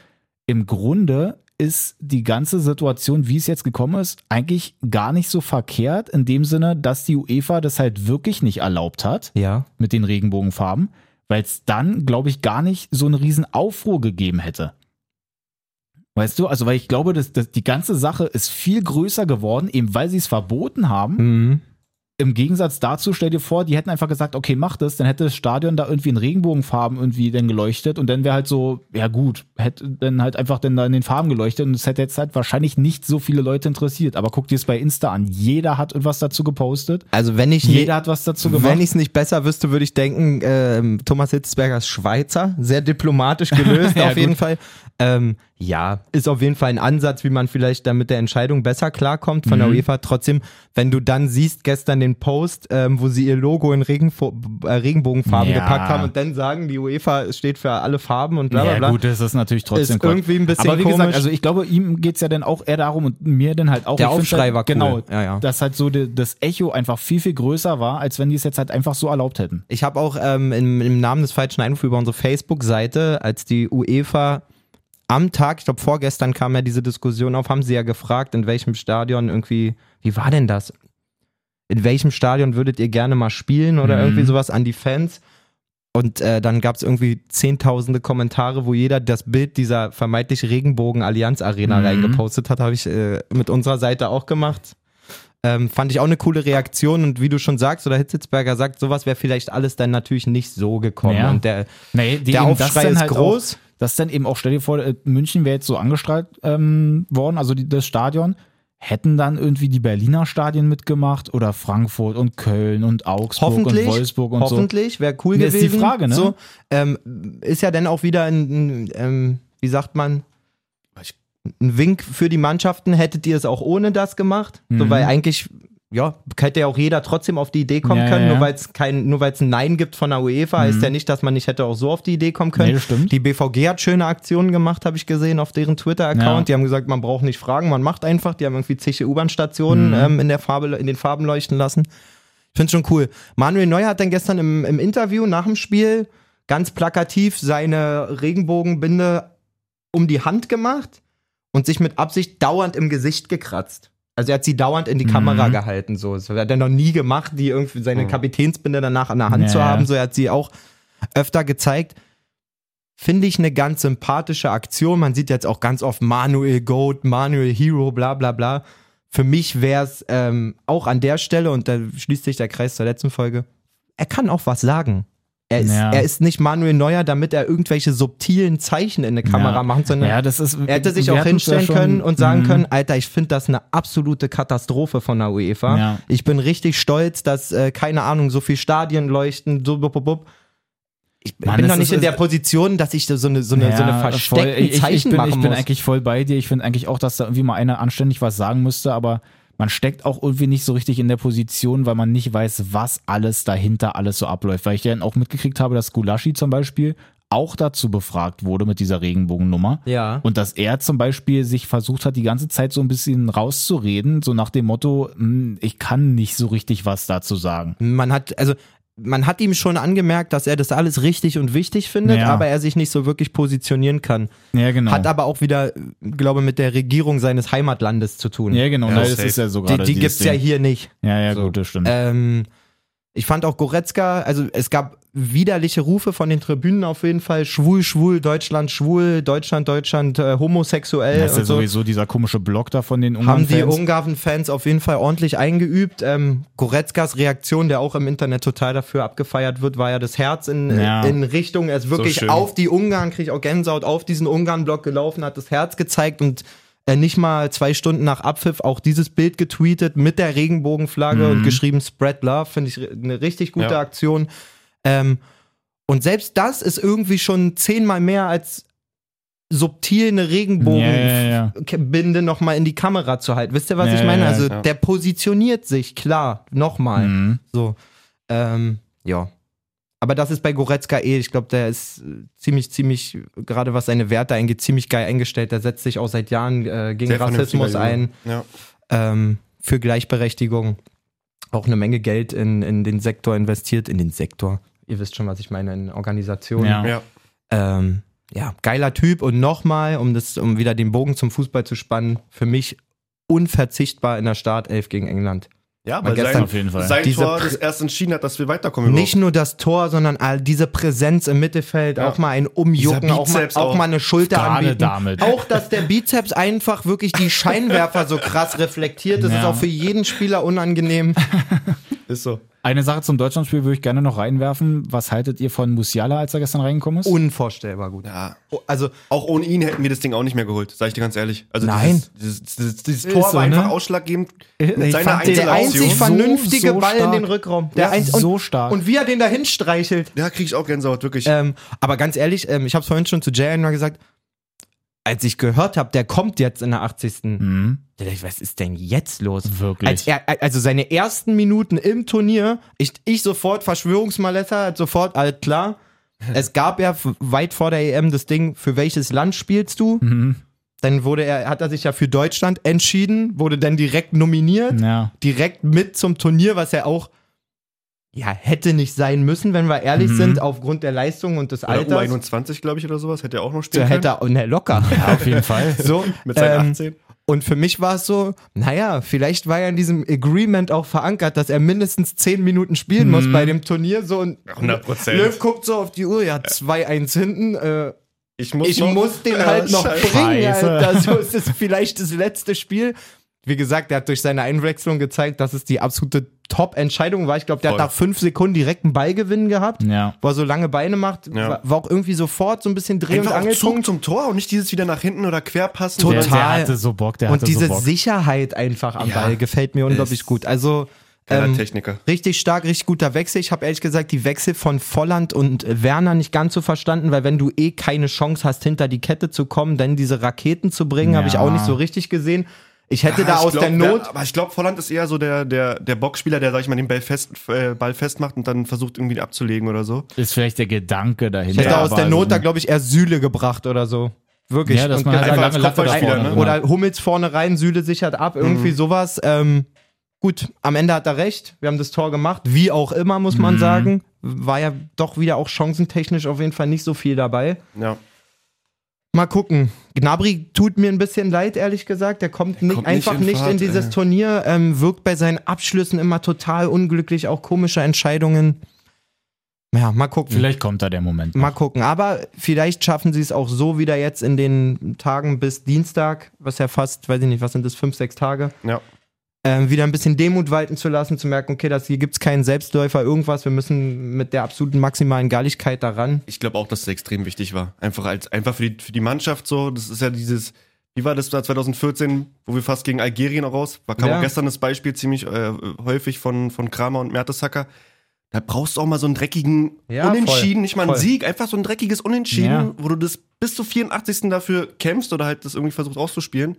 im Grunde ist die ganze Situation, wie es jetzt gekommen ist, eigentlich gar nicht so verkehrt, in dem Sinne, dass die UEFA das halt wirklich nicht erlaubt hat Ja. mit den Regenbogenfarben, weil es dann, glaube ich, gar nicht so einen riesen Aufruhr gegeben hätte. Weißt du, also weil ich glaube, dass, dass die ganze Sache ist viel größer geworden, eben weil sie es verboten haben Mhm. Im Gegensatz dazu, stell dir vor, die hätten einfach gesagt, okay, mach das, dann hätte das Stadion da irgendwie in Regenbogenfarben irgendwie dann geleuchtet und dann wäre halt so, ja gut, hätte dann halt einfach dann da in den Farben geleuchtet und es hätte jetzt halt wahrscheinlich nicht so viele Leute interessiert. Aber guck dir es bei Insta an. Jeder hat etwas dazu gepostet. Also wenn ich Jeder hat was dazu gemacht. Wenn ich es nicht besser wüsste, würde ich denken, ähm, Thomas Hitzberger ist Schweizer, sehr diplomatisch gelöst Ja, auf jeden gut. Fall. Ähm, ja, ist auf jeden Fall ein Ansatz, wie man vielleicht dann mit der Entscheidung besser klarkommt von der Mhm. UEFA. Trotzdem, wenn du dann siehst gestern den Post, ähm, wo sie ihr Logo in Regenfo äh, Regenbogenfarben Ja. gepackt haben und dann sagen, die UEFA steht für alle Farben und bla bla ja, bla. gut, das ist natürlich trotzdem Ist Quatsch. irgendwie ein bisschen Aber wie komisch. gesagt, also ich glaube, ihm geht's ja dann auch eher darum und mir dann halt auch. Der Aufschrei halt, war cool. Genau, Ja, ja. dass halt so de, das Echo einfach viel, viel größer war, als wenn die es jetzt halt einfach so erlaubt hätten. Ich habe auch ähm, im, im Namen des falschen Einrufs über unsere Facebook-Seite, als die UEFA am Tag, ich glaube vorgestern kam ja diese Diskussion auf, haben sie ja gefragt, in welchem Stadion irgendwie, wie war denn das? In welchem Stadion würdet ihr gerne mal spielen oder Mhm. irgendwie sowas an die Fans? Und äh, dann gab es irgendwie zehntausende Kommentare, wo jeder das Bild dieser vermeintlich Regenbogen-Allianz-Arena Mhm. reingepostet hat. Habe ich äh, mit unserer Seite auch gemacht. Ähm, fand ich auch eine coole Reaktion und wie du schon sagst, oder Hitzitzberger sagt, sowas wäre vielleicht alles dann natürlich nicht so gekommen. Ja. Und der, Nee, der Aufschrei ist halt groß. Das dann eben auch, stell dir vor, äh, München wäre jetzt so angestrahlt ähm, worden, also die, das Stadion. Hätten dann irgendwie die Berliner Stadien mitgemacht oder Frankfurt und Köln und Augsburg hoffentlich, und Wolfsburg und so. hoffentlich, wäre cool Nee, ist gewesen. die Frage, ne? So, ähm, ist ja dann auch wieder ein, ähm, wie sagt man, ein Wink für die Mannschaften. Hättet ihr es auch ohne das gemacht? So, Mhm. weil eigentlich, ja, hätte ja auch jeder trotzdem auf die Idee kommen Ja, können. ja. Nur weil es kein, nur weil es ein Nein gibt von der UEFA, heißt Mhm. ja nicht, dass man nicht hätte auch so auf die Idee kommen können. Nee, stimmt. Die BVG hat schöne Aktionen gemacht, habe ich gesehen, auf deren Twitter-Account. Ja. Die haben gesagt, man braucht nicht fragen, man macht einfach. Die haben irgendwie zig U-Bahn-Stationen Mhm. ähm, in, der Farbe, in den Farben leuchten lassen. Ich finde schon cool. Manuel Neuer hat dann gestern im, im Interview nach dem Spiel ganz plakativ seine Regenbogenbinde um die Hand gemacht und sich mit Absicht dauernd im Gesicht gekratzt. Also er hat sie dauernd in die Mhm. Kamera gehalten. So. Das hat er noch nie gemacht, die irgendwie seine Mhm. Kapitänsbinde danach an der Hand Ja, zu haben. So, er hat sie auch öfter gezeigt. Finde ich eine ganz sympathische Aktion. Man sieht jetzt auch ganz oft Manuel Goat, Manuel Hero, bla bla bla. Für mich wäre es ähm, auch an der Stelle, und da schließt sich der Kreis zur letzten Folge, er kann auch was sagen. Er ist, Ja. er ist nicht Manuel Neuer, damit er irgendwelche subtilen Zeichen in eine Kamera Ja. macht, sondern Ja, das ist. er hätte sich auch ja hinstellen können und sagen Mhm. können, Alter, ich finde das eine absolute Katastrophe von der UEFA. Ja. Ich bin richtig stolz, dass, äh, keine Ahnung, so viel Stadien leuchten, so, bub, bub, bub. Ich Mann, bin es doch nicht ist- in der Position, dass ich so eine, so eine, so eine Ja, versteckten voll. ich, ich, Zeichen ich bin, machen Ich bin muss. eigentlich voll bei dir. Ich finde eigentlich auch, dass da irgendwie mal einer anständig was sagen müsste, aber man steckt auch irgendwie nicht so richtig in der Position, weil man nicht weiß, was alles dahinter alles so abläuft. Weil ich dann auch mitgekriegt habe, dass Gulaschi zum Beispiel auch dazu befragt wurde mit dieser Regenbogennummer. Ja. Und dass er zum Beispiel sich versucht hat, die ganze Zeit so ein bisschen rauszureden, so nach dem Motto, "Hm, ich kann nicht so richtig was dazu sagen. Man hat, also, man hat ihm schon angemerkt, dass er das alles richtig und wichtig findet, Ja. aber er sich nicht so wirklich positionieren kann. Ja, genau. Hat aber auch wieder, glaube mit der Regierung seines Heimatlandes zu tun. ja, genau. Ja, das safe. ist ja so die gerade die dieses gibt's ja Ding. hier nicht. Ja, ja, So. gut, das stimmt. Ähm, ich fand auch Goretzka, also es gab widerliche Rufe von den Tribünen auf jeden Fall. Schwul, schwul, Deutschland, schwul, Deutschland, Deutschland, äh, homosexuell das ist ja so. sowieso dieser komische Block da von den Haben die Ungarn-Fans. Auf jeden Fall ordentlich eingeübt. Ähm, Goretzkas Reaktion, der auch im Internet total dafür abgefeiert wird, war ja das Herz in, Ja. in Richtung, er ist wirklich schön. auf die Ungarn, krieg ich auch Gänsehaut, auf diesen Ungarn-Block gelaufen, hat das Herz gezeigt und nicht mal zwei Stunden nach Abpfiff auch dieses Bild getweetet mit der Regenbogenflagge Mhm. und geschrieben Spread Love, finde ich eine richtig gute Ja. Aktion. Ähm, und selbst das ist irgendwie schon zehnmal mehr als subtil eine Regenbogenbinde Ja, ja, ja. nochmal in die Kamera zu halten. Wisst ihr, was Ja, ich meine? Also der positioniert sich, klar, nochmal. Mhm. So. Ähm, ja. Aber das ist bei Goretzka eh, ich glaube, der ist äh, ziemlich, ziemlich, gerade was seine Werte angeht, ziemlich geil eingestellt. Der setzt sich auch seit Jahren äh, gegen Sehr Rassismus ein, Junge. ähm, für Gleichberechtigung. Auch eine Menge Geld in, in den Sektor investiert, in den Sektor. Ihr wisst schon, was ich meine, in Organisationen. Ja. Ja. ja. Ähm, ja, geiler Typ und nochmal, um das, um wieder den Bogen zum Fußball zu spannen, für mich unverzichtbar in der Startelf gegen England. Ja, Weil gestern sein, auf jeden Fall. sein Diese Tor das erst entschieden hat, dass wir weiterkommen. Nicht nur das Tor, sondern all diese Präsenz im Mittelfeld, Ja. auch mal ein Umjucken, auch mal, auch auch. mal eine Schulter anbieten. damit. Auch, dass der Bizeps einfach wirklich die Scheinwerfer so krass reflektiert, das ist Ja. auch für jeden Spieler unangenehm. Ist so. Eine Sache zum Deutschlandspiel würde ich gerne noch reinwerfen. Was haltet ihr von Musiala, als er gestern reingekommen ist? Unvorstellbar gut. Ja. Oh, Also, Auch ohne ihn hätten wir das Ding auch nicht mehr geholt, sag ich dir ganz ehrlich. Also Nein. Dieses, dieses, dieses, Tor so, war einfach ne? ausschlaggebend Ich mit seiner fand der einzig so- vernünftige so Ball in stark. den Rückraum. Der Ja, ein, so und, stark. Und wie er den dahin streichelt. Ja, krieg ich auch Gänsehaut, wirklich. Ähm, aber ganz ehrlich, ähm, ich habe es vorhin schon zu Jay mal gesagt, als ich gehört habe, der kommt jetzt in der 80. Mhm. Da dachte ich, was ist denn jetzt los? Wirklich. Als er, also seine ersten Minuten im Turnier, ich, ich sofort Verschwörungsmaletta, hat sofort, alles klar. Es gab ja weit vor der EM das Ding, für welches Land spielst du? Mhm. Dann wurde er, hat er sich ja für Deutschland entschieden, wurde dann direkt nominiert, Ja. direkt mit zum Turnier, was er auch ja hätte nicht sein müssen, wenn wir ehrlich Mhm. sind, aufgrund der Leistung und des oder Alters. U21, glaube ich, oder sowas, hätte er auch noch spielen hätte er, ne, locker. ja, auf jeden Fall. So, Mit seinen ähm, 18. Und für mich war es so, naja, vielleicht war ja in diesem Agreement auch verankert, dass er mindestens 10 Minuten spielen muss bei dem Turnier. So und 100%. Löw guckt so auf die Uhr, ja, 2-1 hinten. Äh, Ich muss, ich noch- muss den halt noch scheiße. bringen. Alter. So ist es vielleicht das letzte Spiel. Wie gesagt, der hat durch seine Einwechslung gezeigt, dass es die absolute Top-Entscheidung war. Ich glaube, der Voll. hat nach fünf Sekunden direkt einen Ballgewinn gehabt. Ja. Wo er so lange Beine macht, Ja. war, war auch irgendwie sofort so ein bisschen Dreh- und Einfach Zug Angelpunkt. zum Tor und nicht dieses wieder nach hinten oder querpassen. Total. Der, der hatte so Bock, der Und diese so Bock. Sicherheit einfach am Ja. Ball gefällt mir unglaublich Ist- gut. Also ähm, Techniker. richtig stark, richtig guter Wechsel. Ich habe ehrlich gesagt die Wechsel von Volland und Werner nicht ganz so verstanden, weil wenn du eh keine Chance hast, hinter die Kette zu kommen, dann diese Raketen zu bringen, habe ich Ja. auch nicht so richtig gesehen. Ich hätte Ah, da ich aus glaub, der Not. Der, aber ich glaube, Volland ist eher so der, der, der Boxspieler, der, sag ich mal, den Ball, fest, äh, Ball festmacht und dann versucht, irgendwie abzulegen oder so. Ist vielleicht der Gedanke dahinter. ich hätte aus der also- Not da, glaube ich, eher Sühle gebracht oder so. Wirklich. Ja, dass Und man halt einfach lange als Latte vorne ne? hat. Oder Hummels vorne rein, Süle sichert ab, irgendwie sowas. Ähm, gut, am Ende hat er recht. Wir haben das Tor gemacht. Wie auch immer, muss man sagen. War ja doch wieder auch chancentechnisch auf jeden Fall nicht so viel dabei. Ja. Mal gucken. Gnabry tut mir ein bisschen leid, ehrlich gesagt. Der kommt, nicht, kommt nicht einfach in nicht in, Fahrt, dieses ey. Turnier. Ähm, wirkt bei seinen Abschlüssen immer total unglücklich. Auch komische Entscheidungen. Ja, mal gucken. Vielleicht kommt da der Moment. Mal gucken. Aber vielleicht schaffen sie es auch so wieder jetzt in den Tagen bis Dienstag, was ja fast, weiß ich nicht, was sind das, fünf, sechs Tage, Ja. Ähm, wieder ein bisschen Demut walten zu lassen, zu merken, okay, das, hier gibt es keinen Selbstläufer, irgendwas, wir müssen mit der absoluten maximalen Galligkeit daran. Ich glaube auch, dass es extrem wichtig war. Einfach als einfach für die, für die Mannschaft so. Das ist ja dieses, wie war das da 2014, wo wir fast gegen Algerien auch raus? War kam Ja. auch gestern das Beispiel ziemlich äh, häufig von, von Kramer und Mertesacker. Da brauchst du auch mal so einen dreckigen Ja, Unentschieden, voll, nicht mal einen voll. Sieg, einfach so ein dreckiges Unentschieden, Ja. wo du das bis zur 84. dafür kämpfst oder halt das irgendwie versucht auszuspielen.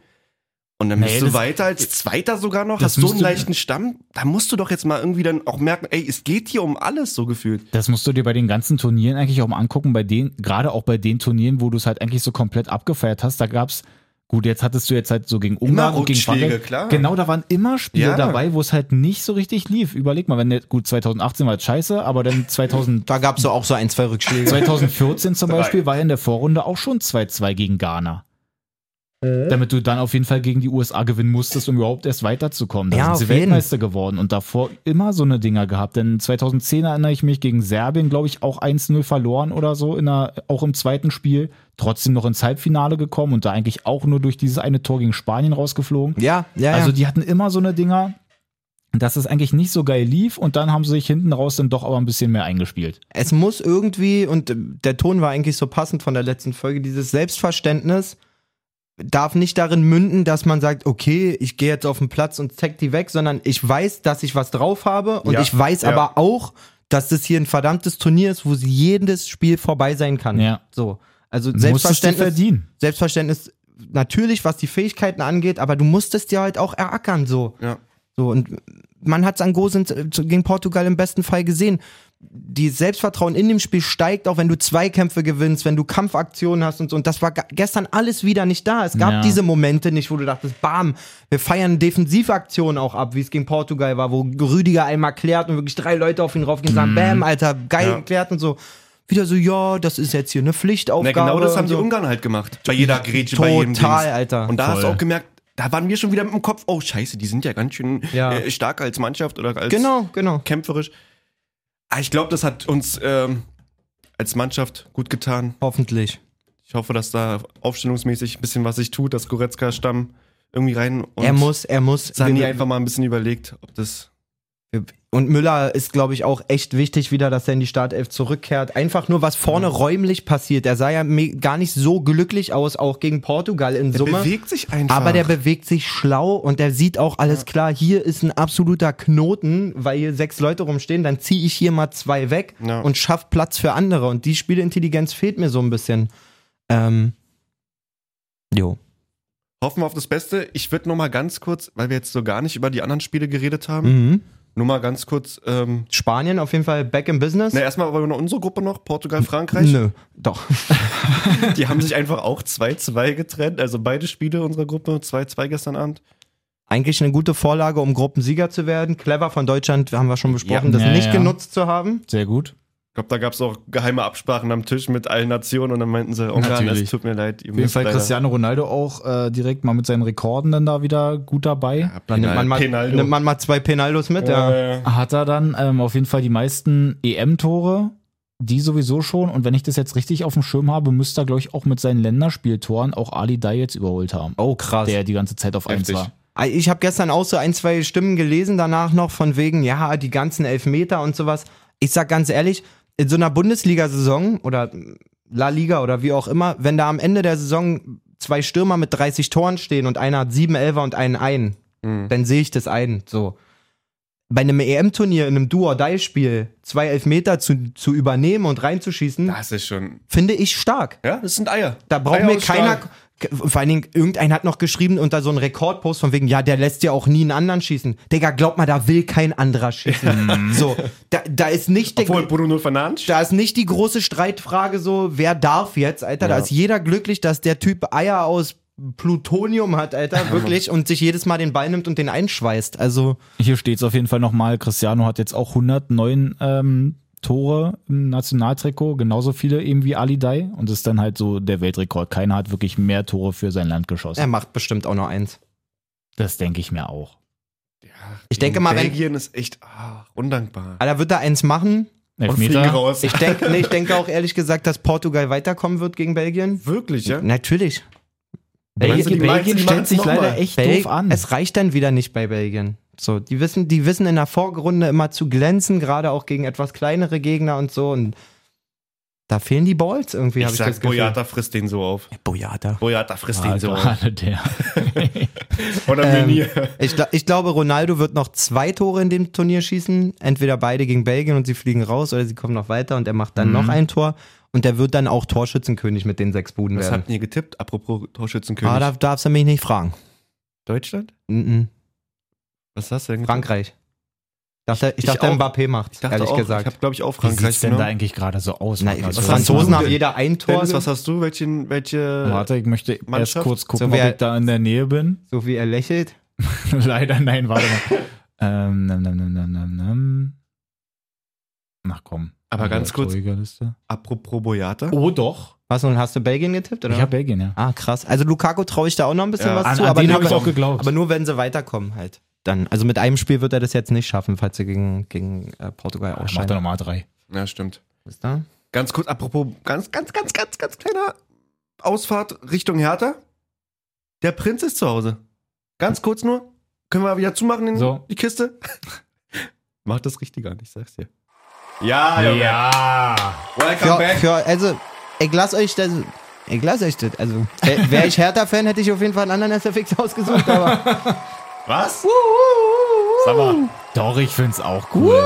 Und dann Nee, bist du weiter als Zweiter sogar noch, hast so einen leichten Stamm. Da musst du doch jetzt mal irgendwie dann auch merken, ey, es geht hier um alles so gefühlt. Das musst du dir bei den ganzen Turnieren eigentlich auch mal angucken, bei den, gerade auch bei den Turnieren, wo du es halt eigentlich so komplett abgefeiert hast, da gab's, gut, jetzt hattest du jetzt halt so gegen Ungarn und gegen Frankreich. klar. Genau, da waren immer Spiele Ja. dabei, wo es halt nicht so richtig lief. Überleg mal, wenn der, gut, 2018 war jetzt scheiße, aber dann 2000, Da gab es so auch so ein, zwei Rückschläge. 2014 zum Beispiel war ja in der Vorrunde auch schon 2-2 gegen Ghana. Damit du dann auf jeden Fall gegen die USA gewinnen musstest, um überhaupt erst weiterzukommen. Da Ja, sind sie jeden. Weltmeister geworden und davor immer so eine Dinger gehabt. Denn 2010 erinnere ich mich gegen Serbien, glaube ich, auch 1-0 verloren oder so, in der, auch im zweiten Spiel. Trotzdem noch ins Halbfinale gekommen und da eigentlich auch nur durch dieses eine Tor gegen Spanien rausgeflogen. Ja, ja, Also die hatten immer so eine Dinger, dass es eigentlich nicht so geil lief und dann haben sie sich hinten raus dann doch aber ein bisschen mehr eingespielt. Es muss irgendwie, und der Ton war eigentlich so passend von der letzten Folge, dieses Selbstverständnis darf nicht darin münden, dass man sagt, okay, ich gehe jetzt auf den Platz und zeig die weg, sondern ich weiß, dass ich was drauf habe und Ja, ich weiß ja. aber auch, dass das hier ein verdammtes Turnier ist, wo jedes Spiel vorbei sein kann. Ja. So. Also du Selbstverständnis, verdienen. Selbstverständnis natürlich, was die Fähigkeiten angeht, aber du musst es dir halt auch erackern, so. Ja. So, und man hat es an Gosens äh, gegen Portugal im besten Fall gesehen. Die Selbstvertrauen in dem Spiel steigt, auch wenn du Zweikämpfe gewinnst, wenn du Kampfaktionen hast und so. Und das war ge- gestern alles wieder nicht da. Es gab Ja. diese Momente nicht, wo du dachtest, bam, wir feiern Defensivaktionen auch ab, wie es gegen Portugal war, wo Rüdiger einmal klärt und wirklich drei Leute auf ihn raufgehen und sagen, bam, Alter, geil Ja. geklärt und so. Wieder so, ja, das ist jetzt hier eine Na, Pflichtaufgabe. genau das haben die so. Ungarn halt gemacht. Bei jeder Grätsche, bei jedem Total. Alter. Und da hast du Voll. auch gemerkt, da waren wir schon wieder mit dem Kopf, oh scheiße, die sind ja ganz schön Ja. äh, stark als Mannschaft oder als Genau, genau. kämpferisch. Ah, Ich glaube, das hat uns ähm, als Mannschaft gut getan. Hoffentlich. Ich hoffe, dass da aufstellungsmäßig ein bisschen was sich tut, dass Goretzka-Stamm irgendwie rein und er muss, er muss. Sani einfach mal ein bisschen überlegt, ob das Und Müller ist, glaube ich, auch echt wichtig wieder, dass er in die Startelf zurückkehrt. Einfach nur, was vorne räumlich passiert. Er sah ja gar nicht so glücklich aus, auch gegen Portugal in Der Summe. bewegt sich einfach. Aber der bewegt sich schlau und der sieht auch alles klar, hier ist ein absoluter Knoten, weil hier sechs Leute rumstehen, dann ziehe ich hier mal zwei weg Ja. und schaff Platz für andere. Und die Spielintelligenz fehlt mir so ein bisschen. Ähm, jo. Hoffen wir auf das Beste. Ich würde noch mal ganz kurz, weil wir jetzt so gar nicht über die anderen Spiele geredet haben, Mhm. Nur mal ganz kurz. Ähm, Spanien auf jeden Fall back in business. na, erstmal aber noch unsere Gruppe noch, Portugal, Frankreich. Nö, doch. Die haben sich einfach auch 2-2 getrennt. Also beide Spiele unserer Gruppe, 2-2 gestern Abend. Eigentlich eine gute Vorlage, um Gruppensieger zu werden. Clever von Deutschland, haben wir schon besprochen, Ja. das Ja, nicht ja. genutzt zu haben. Sehr gut. Ich glaube, da gab es auch geheime Absprachen am Tisch mit allen Nationen und dann meinten sie, Ungarn, Natürlich. es tut mir leid. Ihr Auf jeden Fall leider- Cristiano Ronaldo auch äh, direkt mal mit seinen Rekorden dann da wieder gut dabei. Ja, Dann nimmt man, mal, nimmt man mal zwei Penaldos mit, ja. Äh, Hat er dann ähm, auf jeden Fall die meisten EM-Tore, die sowieso schon. Und wenn ich das jetzt richtig auf dem Schirm habe, müsste er, glaube ich, auch mit seinen Länderspieltoren auch Ali Dai jetzt überholt haben. Oh, krass. Der die ganze Zeit auf 1 Heftig. war. Ich habe gestern auch so ein, zwei Stimmen gelesen danach noch von wegen, ja, die ganzen Elfmeter und sowas. Ich sag ganz ehrlich, in so einer Bundesliga-Saison oder La Liga oder wie auch immer, wenn da am Ende der Saison zwei Stürmer mit 30 Toren stehen und einer hat sieben Elfer und einen ein, Mhm. dann sehe ich das ein. So. Bei einem EM-Turnier, in einem Do-or-Die-Spiel, zwei Elfmeter zu, zu übernehmen und reinzuschießen, Das ist schon. finde ich stark. Ja, das sind Eier. Da braucht Eier mir keiner. Stahl. Vor allen Dingen, irgendein hat noch geschrieben unter so einem Rekordpost von wegen, ja, der lässt ja auch nie einen anderen schießen. Digga, glaub mal, da will kein anderer schießen. so, da, da ist nicht der, Obwohl Bruno Fernandes. da ist nicht die große Streitfrage so, wer darf jetzt, Alter. Da Ja. ist jeder glücklich, dass der Typ Eier aus Plutonium hat, Alter, wirklich, und sich jedes Mal den Ball nimmt und den einschweißt. Also, Hier steht es auf jeden Fall nochmal, Cristiano hat jetzt auch 109 ähm, Tore im Nationaltrikot, genauso viele eben wie Ali Dai. Und das ist dann halt so der Weltrekord. Keiner hat wirklich mehr Tore für sein Land geschossen. er macht bestimmt auch noch eins. Das denke ich mir auch. Ich denke mal, wenn, Belgien ist echt ah, undankbar. Alter, wird er eins machen? Elfmeter. raus. Ich denke, nee, ich denke auch ehrlich gesagt, dass Portugal weiterkommen wird gegen Belgien. Wirklich, ja? Natürlich. Belgien, Belgien stellt sich leider mal? echt Bel doof an. Es reicht dann wieder nicht bei Belgien. So, die wissen, die wissen in der Vorrunde immer zu glänzen, gerade auch gegen etwas kleinere Gegner und so. Und da fehlen die Balls irgendwie, Ich habe ich sag, das Gefühl. Boyata frisst den so auf. Boyata. Boyata frisst Ah, den so auf. der. Oder Ähm. Ich, ich glaube, Ronaldo wird noch zwei Tore in dem Turnier schießen. Entweder beide gegen Belgien und sie fliegen raus oder sie kommen noch weiter und er macht dann Mhm. noch ein Tor. Und der wird dann auch Torschützenkönig mit den sechs Buden Was werden. habt ihr getippt? Apropos Torschützenkönig. Ah, da darfst du mich nicht fragen. Deutschland? Mhm. Was hast du denn? Frankreich. Ich dachte, ich Ich dachte auch. Mbappé macht, Ich dachte ehrlich auch, gesagt. ich habe glaube ich auch Wie Frankreich sieht's denn da genommen. eigentlich gerade so aus? Na, so- Franzosen haben jeder ein Tor, Dennis, was hast du? Welche, welche Warte, ich möchte erst Mannschaft? kurz gucken, So ob ich da in der Nähe bin. so wie er lächelt. Leider nein, warte mal. ähm, nam, nam, nam, nam, nam, nam. Ach komm. Aber ganz kurz- apropos Boyata? Oh doch. Was, und hast du Belgien getippt, oder? Ich habe Belgien, ja. ah, krass. Also Lukaku traue ich da auch noch ein bisschen Ja. was An, zu, an aber, den habe ich auch geglaubt. aber nur wenn sie weiterkommen halt. Dann, also mit einem Spiel wird er das jetzt nicht schaffen, falls sie gegen, gegen äh, Portugal Macht er nochmal drei. Ja, stimmt. Ist da? Ganz kurz, apropos, ganz, ganz, ganz, ganz, ganz kleiner Ausfahrt Richtung Hertha. Der Prinz ist zu Hause. Ganz kurz nur. Können wir wieder zumachen den, So. die Kiste? Macht das richtig an, ich sag's dir. Ja, Ja. Welcome Für, für, also, ich lass euch das. Ich lass euch das. Also, wäre ich Hertha-Fan, hätte ich auf jeden Fall einen anderen SFX ausgesucht, aber. Was? Sag mal. Doch, ich find's auch cool.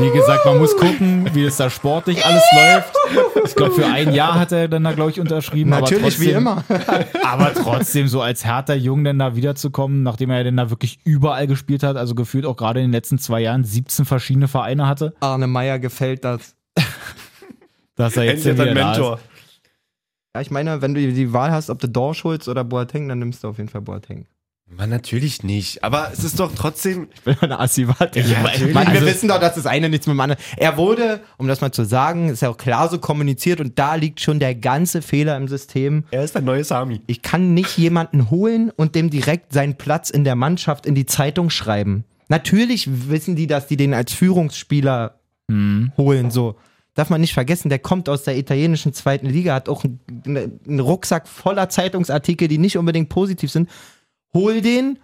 Wie gesagt, man muss gucken, wie es da sportlich alles läuft. Ich glaube, für ein Jahr hat er dann da, glaube ich, unterschrieben. aber Natürlich, wie trotzdem- immer. Aber trotzdem, so als härter Jung denn da wiederzukommen, nachdem er ja denn da wirklich überall gespielt hat, also gefühlt auch gerade in den letzten zwei Jahren 17 verschiedene Vereine hatte, Arne Meyer gefällt das. dass er jetzt Endlich hat ein da ist. Mentor. Ja, ich meine, wenn du die Wahl hast, ob du Dorsch holst oder Boateng, dann nimmst du auf jeden Fall Boateng. Man, natürlich nicht. Aber es ist doch trotzdem. Wenn man eine Assi war. Ja, natürlich. Mann, wir Also- wissen doch, dass das eine nichts mit dem anderen. Er wurde, um das mal zu sagen, ist ja auch klar so kommuniziert und da liegt schon der ganze Fehler im System. Er ist ein neues Sami. Ich kann nicht jemanden holen und dem direkt seinen Platz in der Mannschaft in die Zeitung schreiben. Natürlich wissen die, dass die den als Führungsspieler Hm. holen, so. Darf man nicht vergessen, der kommt aus der italienischen zweiten Liga, hat auch einen, einen Rucksack voller Zeitungsartikel, die nicht unbedingt positiv sind. Hol den,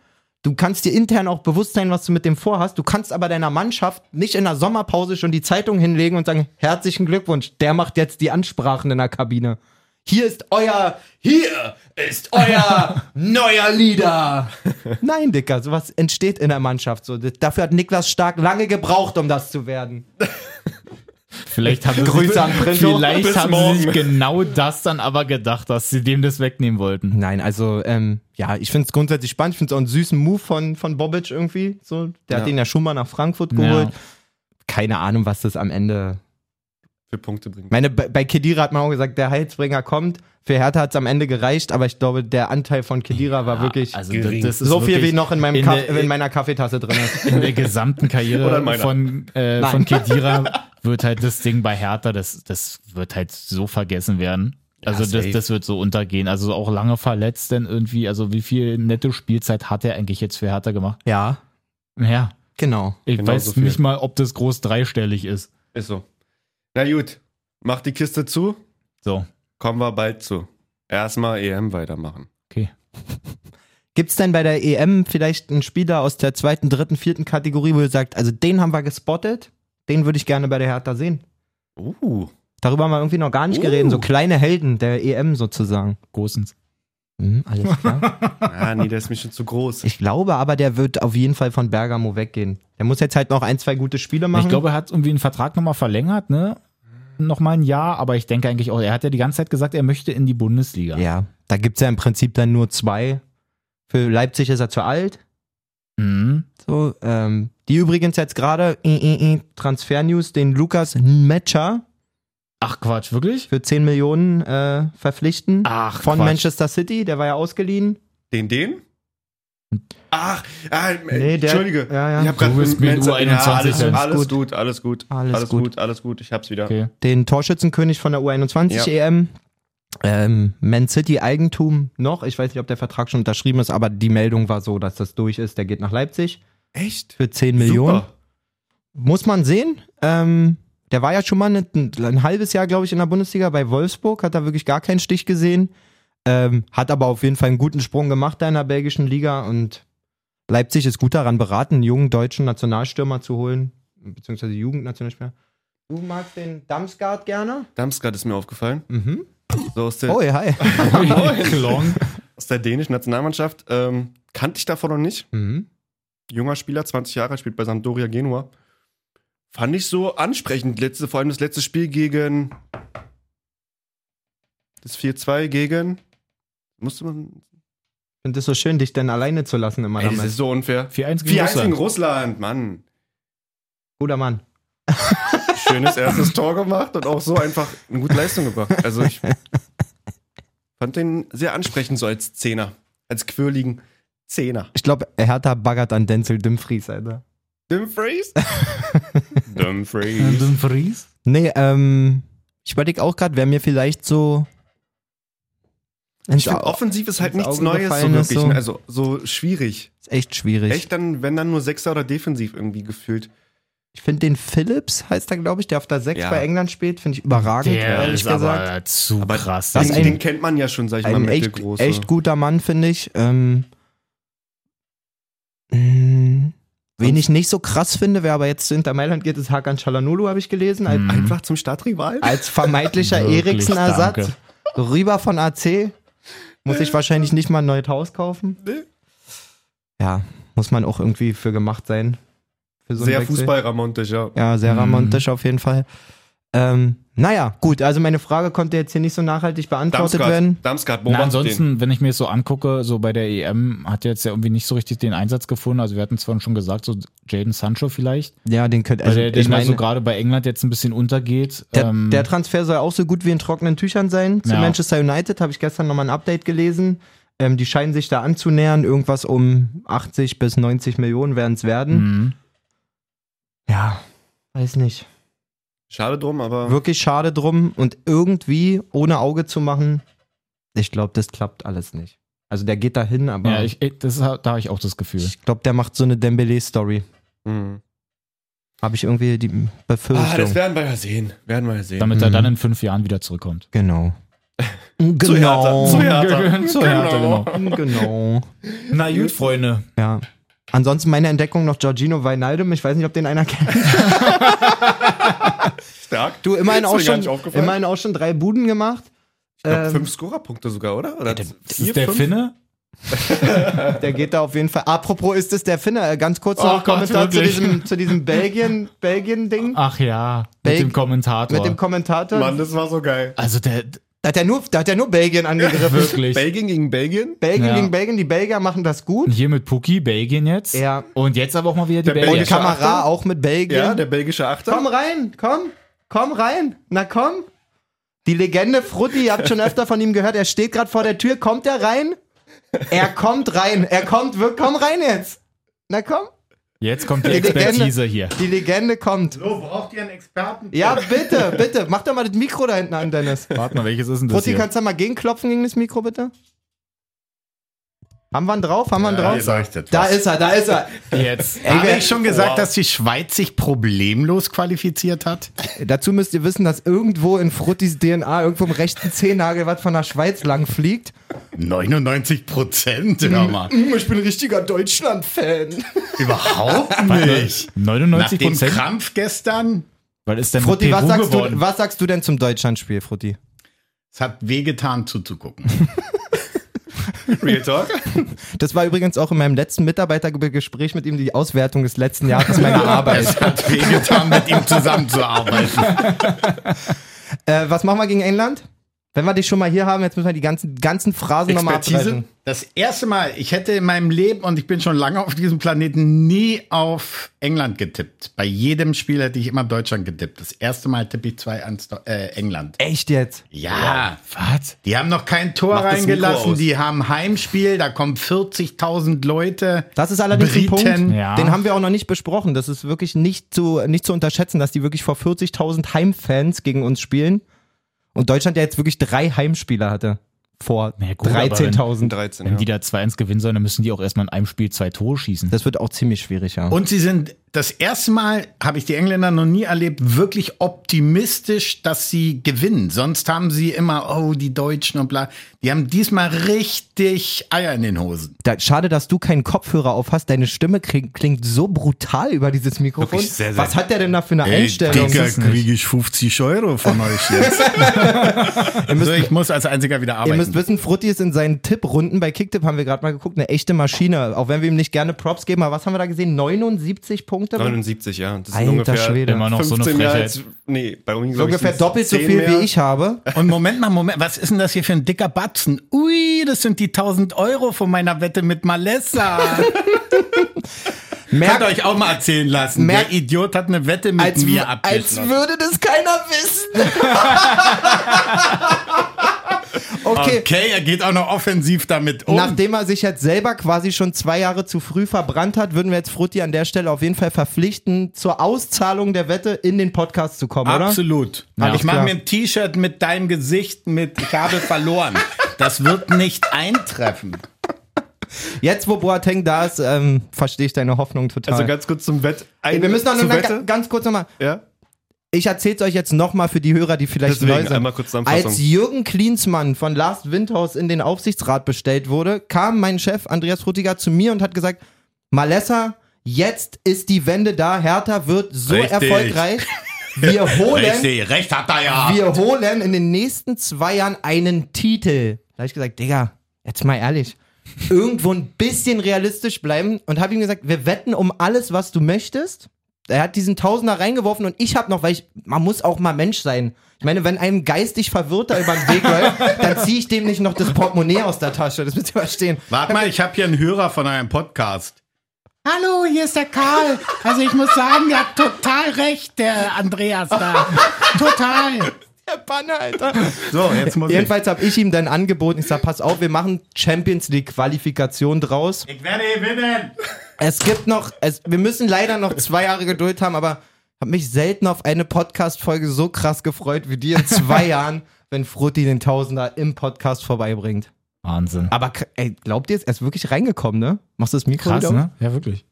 Du kannst dir intern auch bewusst sein, was du mit dem vorhast. Du kannst aber deiner Mannschaft nicht in der Sommerpause schon die Zeitung hinlegen und sagen, herzlichen Glückwunsch, der macht jetzt die Ansprachen in der Kabine. Hier ist euer, hier ist euer neuer Leader. Nein, Dicker, sowas entsteht in der Mannschaft. So, dafür hat Niklas Stark lange gebraucht, um das zu werden. Vielleicht haben, Grüße sie, an Printo. vielleicht haben morgen. sie sich genau das dann aber gedacht, dass sie dem das wegnehmen wollten. Nein, also ähm, ja, ich finde es grundsätzlich spannend. Ich finde es auch einen süßen Move von, von Bobic irgendwie. So, der hat Ja. ihn ja schon mal nach Frankfurt geholt. Keine Ahnung, was das am Ende. Für Punkte bringen. Meine, bei, bei Kedira hat man auch gesagt, der Heilsbringer kommt. Für Hertha hat es am Ende gereicht, aber ich glaube, der Anteil von Kedira war wirklich also gering. das ist so viel wie noch in, meinem in Kaff- der- in meiner Kaffeetasse drin ist. in der gesamten Karriere von, äh, von Kedira wird halt das Ding bei Hertha, das, das wird halt so vergessen werden. Also das, safe. das wird so untergehen. Also auch lange verletzt denn irgendwie. Also wie viel nette Spielzeit hat er eigentlich jetzt für Hertha gemacht? Ja, Ja, genau. ich Genau weiß so nicht mal, ob das groß dreistellig ist. Ist so. Na gut, mach die Kiste zu, So, kommen wir bald zu. Erstmal EM weitermachen. okay. Gibt es denn bei der EM vielleicht einen Spieler aus der zweiten, dritten, vierten Kategorie, wo ihr sagt, also den haben wir gespottet, den würde ich gerne bei der Hertha sehen? Uh, Darüber haben wir irgendwie noch gar nicht geredet. So kleine Helden der EM sozusagen. Großens. Mhm, alles klar. ah, nee, der ist mir schon zu groß. Ich glaube aber, der wird auf jeden Fall von Bergamo weggehen. Der muss jetzt halt noch ein, zwei gute Spiele machen. Ich glaube, er hat irgendwie einen Vertrag nochmal verlängert, ne? Nochmal ein Jahr, aber ich denke eigentlich auch, er hat ja die ganze Zeit gesagt, er möchte in die Bundesliga. ja, da gibt es ja im Prinzip dann nur zwei. Für Leipzig ist er zu alt. Mhm. So, ähm, die übrigens jetzt gerade äh, äh, äh, Transfer-News, den Lukas Metscher Ach Quatsch, wirklich? für 10 Millionen äh, verpflichten. Ach, von Quatsch. Manchester City, der war ja ausgeliehen. Den, den? Ach, ah, äh, Nee, der- Entschuldige. ja, ja. Ich hab grad Du bist mit mit Mensa- U21 Ja, alles, alles Gut. gut, alles gut. Alles Alles gut. gut, alles gut. Ich hab's wieder. Okay. Den Torschützenkönig von der U21 Ja. EM. Ähm, Man City Eigentum noch. Ich weiß nicht, ob der Vertrag schon unterschrieben ist, aber die Meldung war so, dass das durch ist. Der geht nach Leipzig Echt? für 10 Millionen. Super. Muss man sehen. Ähm, der war ja schon mal ein, ein halbes Jahr, glaube ich, in der Bundesliga bei Wolfsburg, hat da wirklich gar keinen Stich gesehen. Ähm, hat aber auf jeden Fall einen guten Sprung gemacht da in der belgischen Liga und Leipzig ist gut daran beraten, einen jungen deutschen Nationalstürmer zu holen, beziehungsweise Jugendnationalspieler. Du magst den Damsgaard gerne? Damsgaard ist mir aufgefallen. Mhm. So aus der, Oh, ja, hi. Aus der dänischen Nationalmannschaft. Ähm, kannte ich davon noch nicht. Mhm. Junger Spieler, 20 Jahre, spielt bei Sampdoria Genua. Fand ich so ansprechend. Letzte, vor allem das letzte Spiel gegen. Das 4-2 gegen. Musste man. Ich finde es so schön, dich denn alleine zu lassen immer Ey, das damit. ist so unfair. 4-1 gegen 4-1 gegen Russland. Russland, Mann. Guter Mann. Schönes erstes Tor gemacht und auch so einfach eine gute Leistung gebracht. Also ich fand den sehr ansprechend so als Zehner. Als quirligen Zehner. Ich glaube, Hertha baggert an Denzel Dumfries, Alter. Dumfries? Dumfries. Den Fries? Nee, ähm, ich überlege auch gerade, wer mir vielleicht so. Ich finde, offensiv ist halt nichts Auge Neues so wirklich. so. ne? Also so schwierig. Ist echt schwierig. Echt dann, wenn dann nur Sechser oder defensiv irgendwie gefühlt. Ich finde den Phillips, heißt er, glaube ich, der auf der 6 Ja. bei England spielt, finde ich überragend, Der ehrlich ist gesagt. aber zu Aber krass. Das den, ist ein- den kennt man ja schon, sag ich mal, echt, echt guter Mann, finde ich. Ähm, mh, wen ich nicht so krass finde, wer aber jetzt zu Inter Mailand geht, ist Hakan Çalhanoğlu, habe ich gelesen. Als, Mhm. Einfach zum Stadtrival. als vermeintlicher Eriksen-Ersatz. Rüber von AC. Muss ich wahrscheinlich nicht mal ein neues Haus kaufen. Nee. Ja, muss man auch irgendwie für gemacht sein. Für so Sehr fußballramontisch, ja. Ja, sehr Mhm. ramontisch auf jeden Fall. Ähm, naja, gut, also meine Frage konnte jetzt hier nicht so nachhaltig beantwortet werden. Damsgaard, Damsgaard Na, beobachtet den. ansonsten, wenn ich mir das so angucke, so bei der EM hat er jetzt ja irgendwie nicht so richtig den Einsatz gefunden. Also wir hatten zwar schon gesagt, so Jaden Sancho vielleicht, Ja, den könnte also der, der ich mal so meine, gerade bei England jetzt ein bisschen untergeht. der, Ähm, der Transfer soll auch so gut wie in trockenen Tüchern sein. Zu Ja. Manchester United habe ich gestern nochmal ein Update gelesen. Ähm, die scheinen sich da anzunähern. Irgendwas um 80 bis 90 Millionen werden es werden. mhm. Ja, weiß nicht. Schade drum, aber Wirklich schade drum. Und irgendwie ohne Auge zu machen, ich glaube, das klappt alles nicht. Also der geht dahin, aber ja, ich, ich- das, da habe ich auch das Gefühl. ich glaube, der macht so eine Dembele-Story. Mhm. Habe ich irgendwie die Befürchtung. Ah, das werden wir ja sehen. Werden wir ja sehen. Damit er Mhm. dann in fünf Jahren wieder zurückkommt. genau. Genau. Hertha. Zu Hertha. Zu Hertha, genau. Genau. Na gut, Freunde. Ja. Ansonsten meine Entdeckung noch Giorgino Weinaldum. Ich weiß nicht, ob den einer kennt. Stark. Du, immerhin auch, schon, immerhin auch schon drei Buden gemacht. Ich glaub, Ähm, fünf Scorerpunkte sogar, oder? oder Das ist der Finne? Der geht da auf jeden Fall. Apropos ist es der Finner. Äh, Ganz kurz Oh noch Gott, Kommentar zu diesem, zu diesem Belgien, Belgien-Ding Ach ja, Belg- mit dem Kommentator. mit dem Kommentator. Mann, das war so geil. also der, Da hat er nur, da hat er nur Belgien angegriffen. wirklich. Belgien gegen Belgien? Belgien Ja. gegen Belgien. Die Belgier machen das gut. Und hier mit Puki, Belgien jetzt. Ja. Und jetzt aber auch mal wieder die Der Belgier. Und belgische Kamera Achter? auch mit Belgien. Ja, der belgische Achter. komm rein, komm, komm rein. Na komm. Die Legende Frutti, ihr habt schon öfter von ihm gehört, er steht gerade vor der Tür. Kommt er rein? Er kommt rein. Er kommt wirklich. Komm rein jetzt. Na komm. Jetzt kommt die Die Legende. Expertise hier. Die Legende kommt. So, braucht ihr einen Experten? Ja, bitte, bitte. Mach doch mal das Mikro da hinten an, Dennis. Warte mal, welches ist denn das Frutti, hier? kannst du da mal gegenklopfen gegen das Mikro, bitte? Haben wir ihn drauf? Haben wir ihn Ja, drauf? ihr leuchtet Da was. ist er, da ist er. Jetzt. Habe wir- ich schon gesagt, dass die Schweiz sich problemlos qualifiziert hat? Dazu müsst ihr wissen, dass irgendwo in Fruttis DNA, irgendwo im rechten Zehennagel was von der Schweiz lang fliegt. 99 Prozent, hör mal. Ich bin ein richtiger Deutschland-Fan. Überhaupt nicht. 99 Nach dem Prozent? Krampf gestern, Was ist denn Frutti, was sagst, du, was sagst du denn zum Deutschlandspiel, Frutti? es hat wehgetan zuzugucken. Real Talk. Das war übrigens auch in meinem letzten Mitarbeitergespräch mit ihm die Auswertung des letzten Jahres meiner Arbeit. Es hat wehgetan, mit ihm zusammenzuarbeiten. Äh, was machen wir gegen England? Wenn wir dich schon mal hier haben, jetzt müssen wir die ganzen, ganzen Phrasen nochmal abreißen. Das erste Mal, ich hätte in meinem Leben, und ich bin schon lange auf diesem Planeten, nie auf England getippt. Bei jedem Spiel hätte ich immer Deutschland getippt. Das erste Mal tippe ich 2 an äh, England. Echt jetzt? Ja, Was? die haben noch kein Tor Mach reingelassen. Die haben Heimspiel, da kommen 40.000 Leute. Das ist allerdings ein Briten. Punkt, Ja. den haben wir auch noch nicht besprochen. Das ist wirklich nicht zu, nicht zu unterschätzen, dass die wirklich vor 40.000 Heimfans gegen uns spielen. Und Deutschland ja jetzt wirklich drei Heimspieler hatte. Vor ja, gut, aber 13.000. 13, Wenn ja. die da 2-1 gewinnen sollen, dann müssen die auch erstmal in einem Spiel zwei Tore schießen. Das wird auch ziemlich schwierig, ja. Und sie sind das erste Mal, habe ich die Engländer noch nie erlebt, wirklich optimistisch, dass sie gewinnen. Sonst haben sie immer, oh, die Deutschen und bla. Die haben diesmal richtig Eier in den Hosen. Da, schade, dass du keinen Kopfhörer auf hast. Deine Stimme klingt, klingt so brutal über dieses Mikrofon. Sehr, sehr- Was hat der denn da für eine Einstellung? Digga, kriege ich 50 Euro von euch jetzt. so, ich muss als einziger wieder Ihr arbeiten. müsst wissen, Frutti ist in seinen Tipprunden bei Kicktip, haben wir gerade mal geguckt, eine echte Maschine. Auch wenn wir ihm nicht gerne Props geben, aber was haben wir da gesehen? 79 Punkte? 79, ja. Das sind Alter ungefähr Schwede. Immer noch so eine 15 mehr Frechheit. als, nee, bei uns So ungefähr doppelt so viel wie ich habe. Und Moment mal, Moment, was ist denn das hier für ein dicker Batzen? Ui, das sind die 1000 Euro von meiner Wette mit Malessa. Könnt Merkt euch auch mal erzählen lassen. Merk- Der Idiot hat eine Wette mit als, mir als abgeschlossen. würde das keiner wissen. okay. Okay, er geht auch noch offensiv damit um. Nachdem er sich jetzt selber quasi schon zwei Jahre zu früh verbrannt hat, würden wir jetzt Frutti an der Stelle auf jeden Fall verpflichten, zur Auszahlung der Wette in den Podcast zu kommen, oder? Absolut. Ja, ich mache mir ein T-Shirt mit deinem Gesicht mit Ich habe verloren. Das wird nicht eintreffen. Jetzt, wo Boateng da ist, ähm, verstehe ich deine Hoffnung total. Also ganz kurz zum Wett. Wir müssen noch eine, Wette. ganz kurz nochmal. Ja? Ich erzähl's euch jetzt nochmal für die Hörer, die vielleicht Deswegen, neu sind. einmal kurz. Als Jürgen Klinsmann von Last Windhaus in den Aufsichtsrat bestellt wurde, kam mein Chef Andreas Frutiger zu mir und hat gesagt, Malessa, jetzt ist die Wende da, Hertha wird so Richtig. erfolgreich. Wir holen, Richtig, recht hat er ja. wir holen in den nächsten zwei Jahren einen Titel. Da habe ich gesagt, Digga, jetzt mal ehrlich, irgendwo ein bisschen realistisch bleiben und habe ihm gesagt, wir wetten um alles, was du möchtest. Er hat diesen Tausender reingeworfen und ich habe noch, weil ich, man muss auch mal Mensch sein. Ich meine, wenn ein geistig Verwirrter über den Weg läuft, dann ziehe ich dem nicht noch das Portemonnaie aus der Tasche. Das müsst ihr verstehen. Warte mal, ich habe hier einen Hörer von eurem Podcast. Hallo, hier ist der Karl. Also ich muss sagen, der hat total recht, der Andreas da. Total. Der Banner, Alter. So, jetzt muss ich. Jedenfalls habe ich ihm dann angeboten, ich sag, pass auf, wir machen Champions League Qualifikation draus. Ich werde gewinnen. Es gibt noch, es, wir müssen leider noch zwei Jahre Geduld haben, aber habe mich selten auf eine Podcast-Folge so krass gefreut wie die in zwei Jahren, wenn Frutti den Tausender im Podcast vorbeibringt. Wahnsinn. Aber ey, glaubt ihr, es? er ist wirklich reingekommen, ne? Machst du das Mikro Krass, wieder? ne? Ja, wirklich.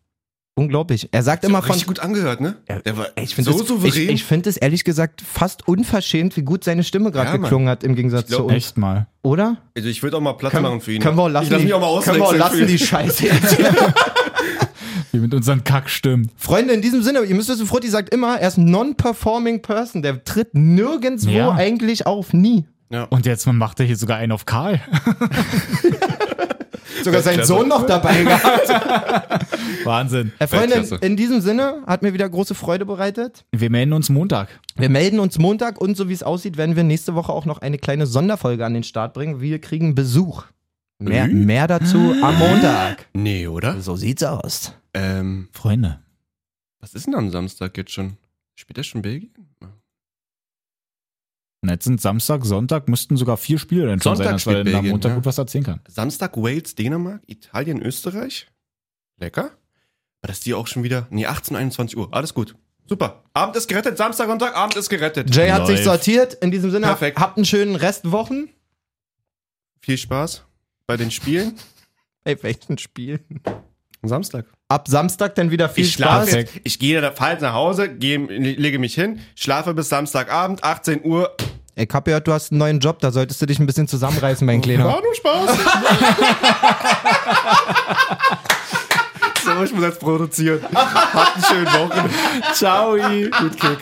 Unglaublich. Er sagt immer von. Richtig gut angehört, ne? Der war Ich finde so es, souverän. ich, ich find es ehrlich gesagt fast unverschämt, wie gut seine Stimme gerade Ja, Mann. geklungen hat im Gegensatz glaub, zu uns. Echt mal. Oder? also ich würde auch mal Platz machen für ihn. Können wir auch lassen, ich lass die- mich auch mal können wir auch auswechseln lassen die. Scheiße jetzt. Wie mit unseren Kackstimmen. Freunde, in diesem Sinne, ihr müsst wissen, Frutti sagt immer, er ist ein non-performing person. Der tritt nirgendwo Ja. eigentlich auf, nie. Und jetzt macht er hier sogar einen auf Karl. Sogar sein Weltklasse. Sohn noch dabei gehabt. Wahnsinn. Äh, Freunde, in diesem Sinne hat mir wieder große Freude bereitet. Wir melden uns Montag. Wir melden uns Montag und so wie es aussieht, werden wir nächste Woche auch noch eine kleine Sonderfolge an den Start bringen. Wir kriegen Besuch. Mehr, Mhm. mehr dazu am Montag. Nee, oder? So sieht's aus. Ähm, Freunde. was ist denn am Samstag jetzt schon? Spielt er schon Belgien? Jetzt sind Samstag, Sonntag, müssten sogar vier Spiele dann schon Sonntag sein, dass wir dann am Montag ja. gut was erzählen kann. Samstag Wales, Dänemark, Italien, Österreich. Lecker. Aber das ist die auch schon wieder. Nee, 18, 21 Uhr. Alles gut. Super. Abend ist gerettet. Samstag, Sonntag, Abend ist gerettet. Jay hat sich Läuft. sortiert. In diesem Sinne, Perfekt. habt einen schönen Restwochen. Viel Spaß bei den Spielen. Ey, welchen Spiel? Samstag. Ab Samstag dann wieder viel ich schlafe Spaß. jetzt. Ich gehe da falls nach Hause, gehe, lege mich hin, schlafe bis Samstagabend, 18 Uhr. Ich hab gehört, du hast einen neuen Job, da solltest du dich ein bisschen zusammenreißen, mein Kleiner. War nur Spaß. so, ich muss jetzt produzieren. Habt einen schönen Wochen. Ciao. Gut Kick.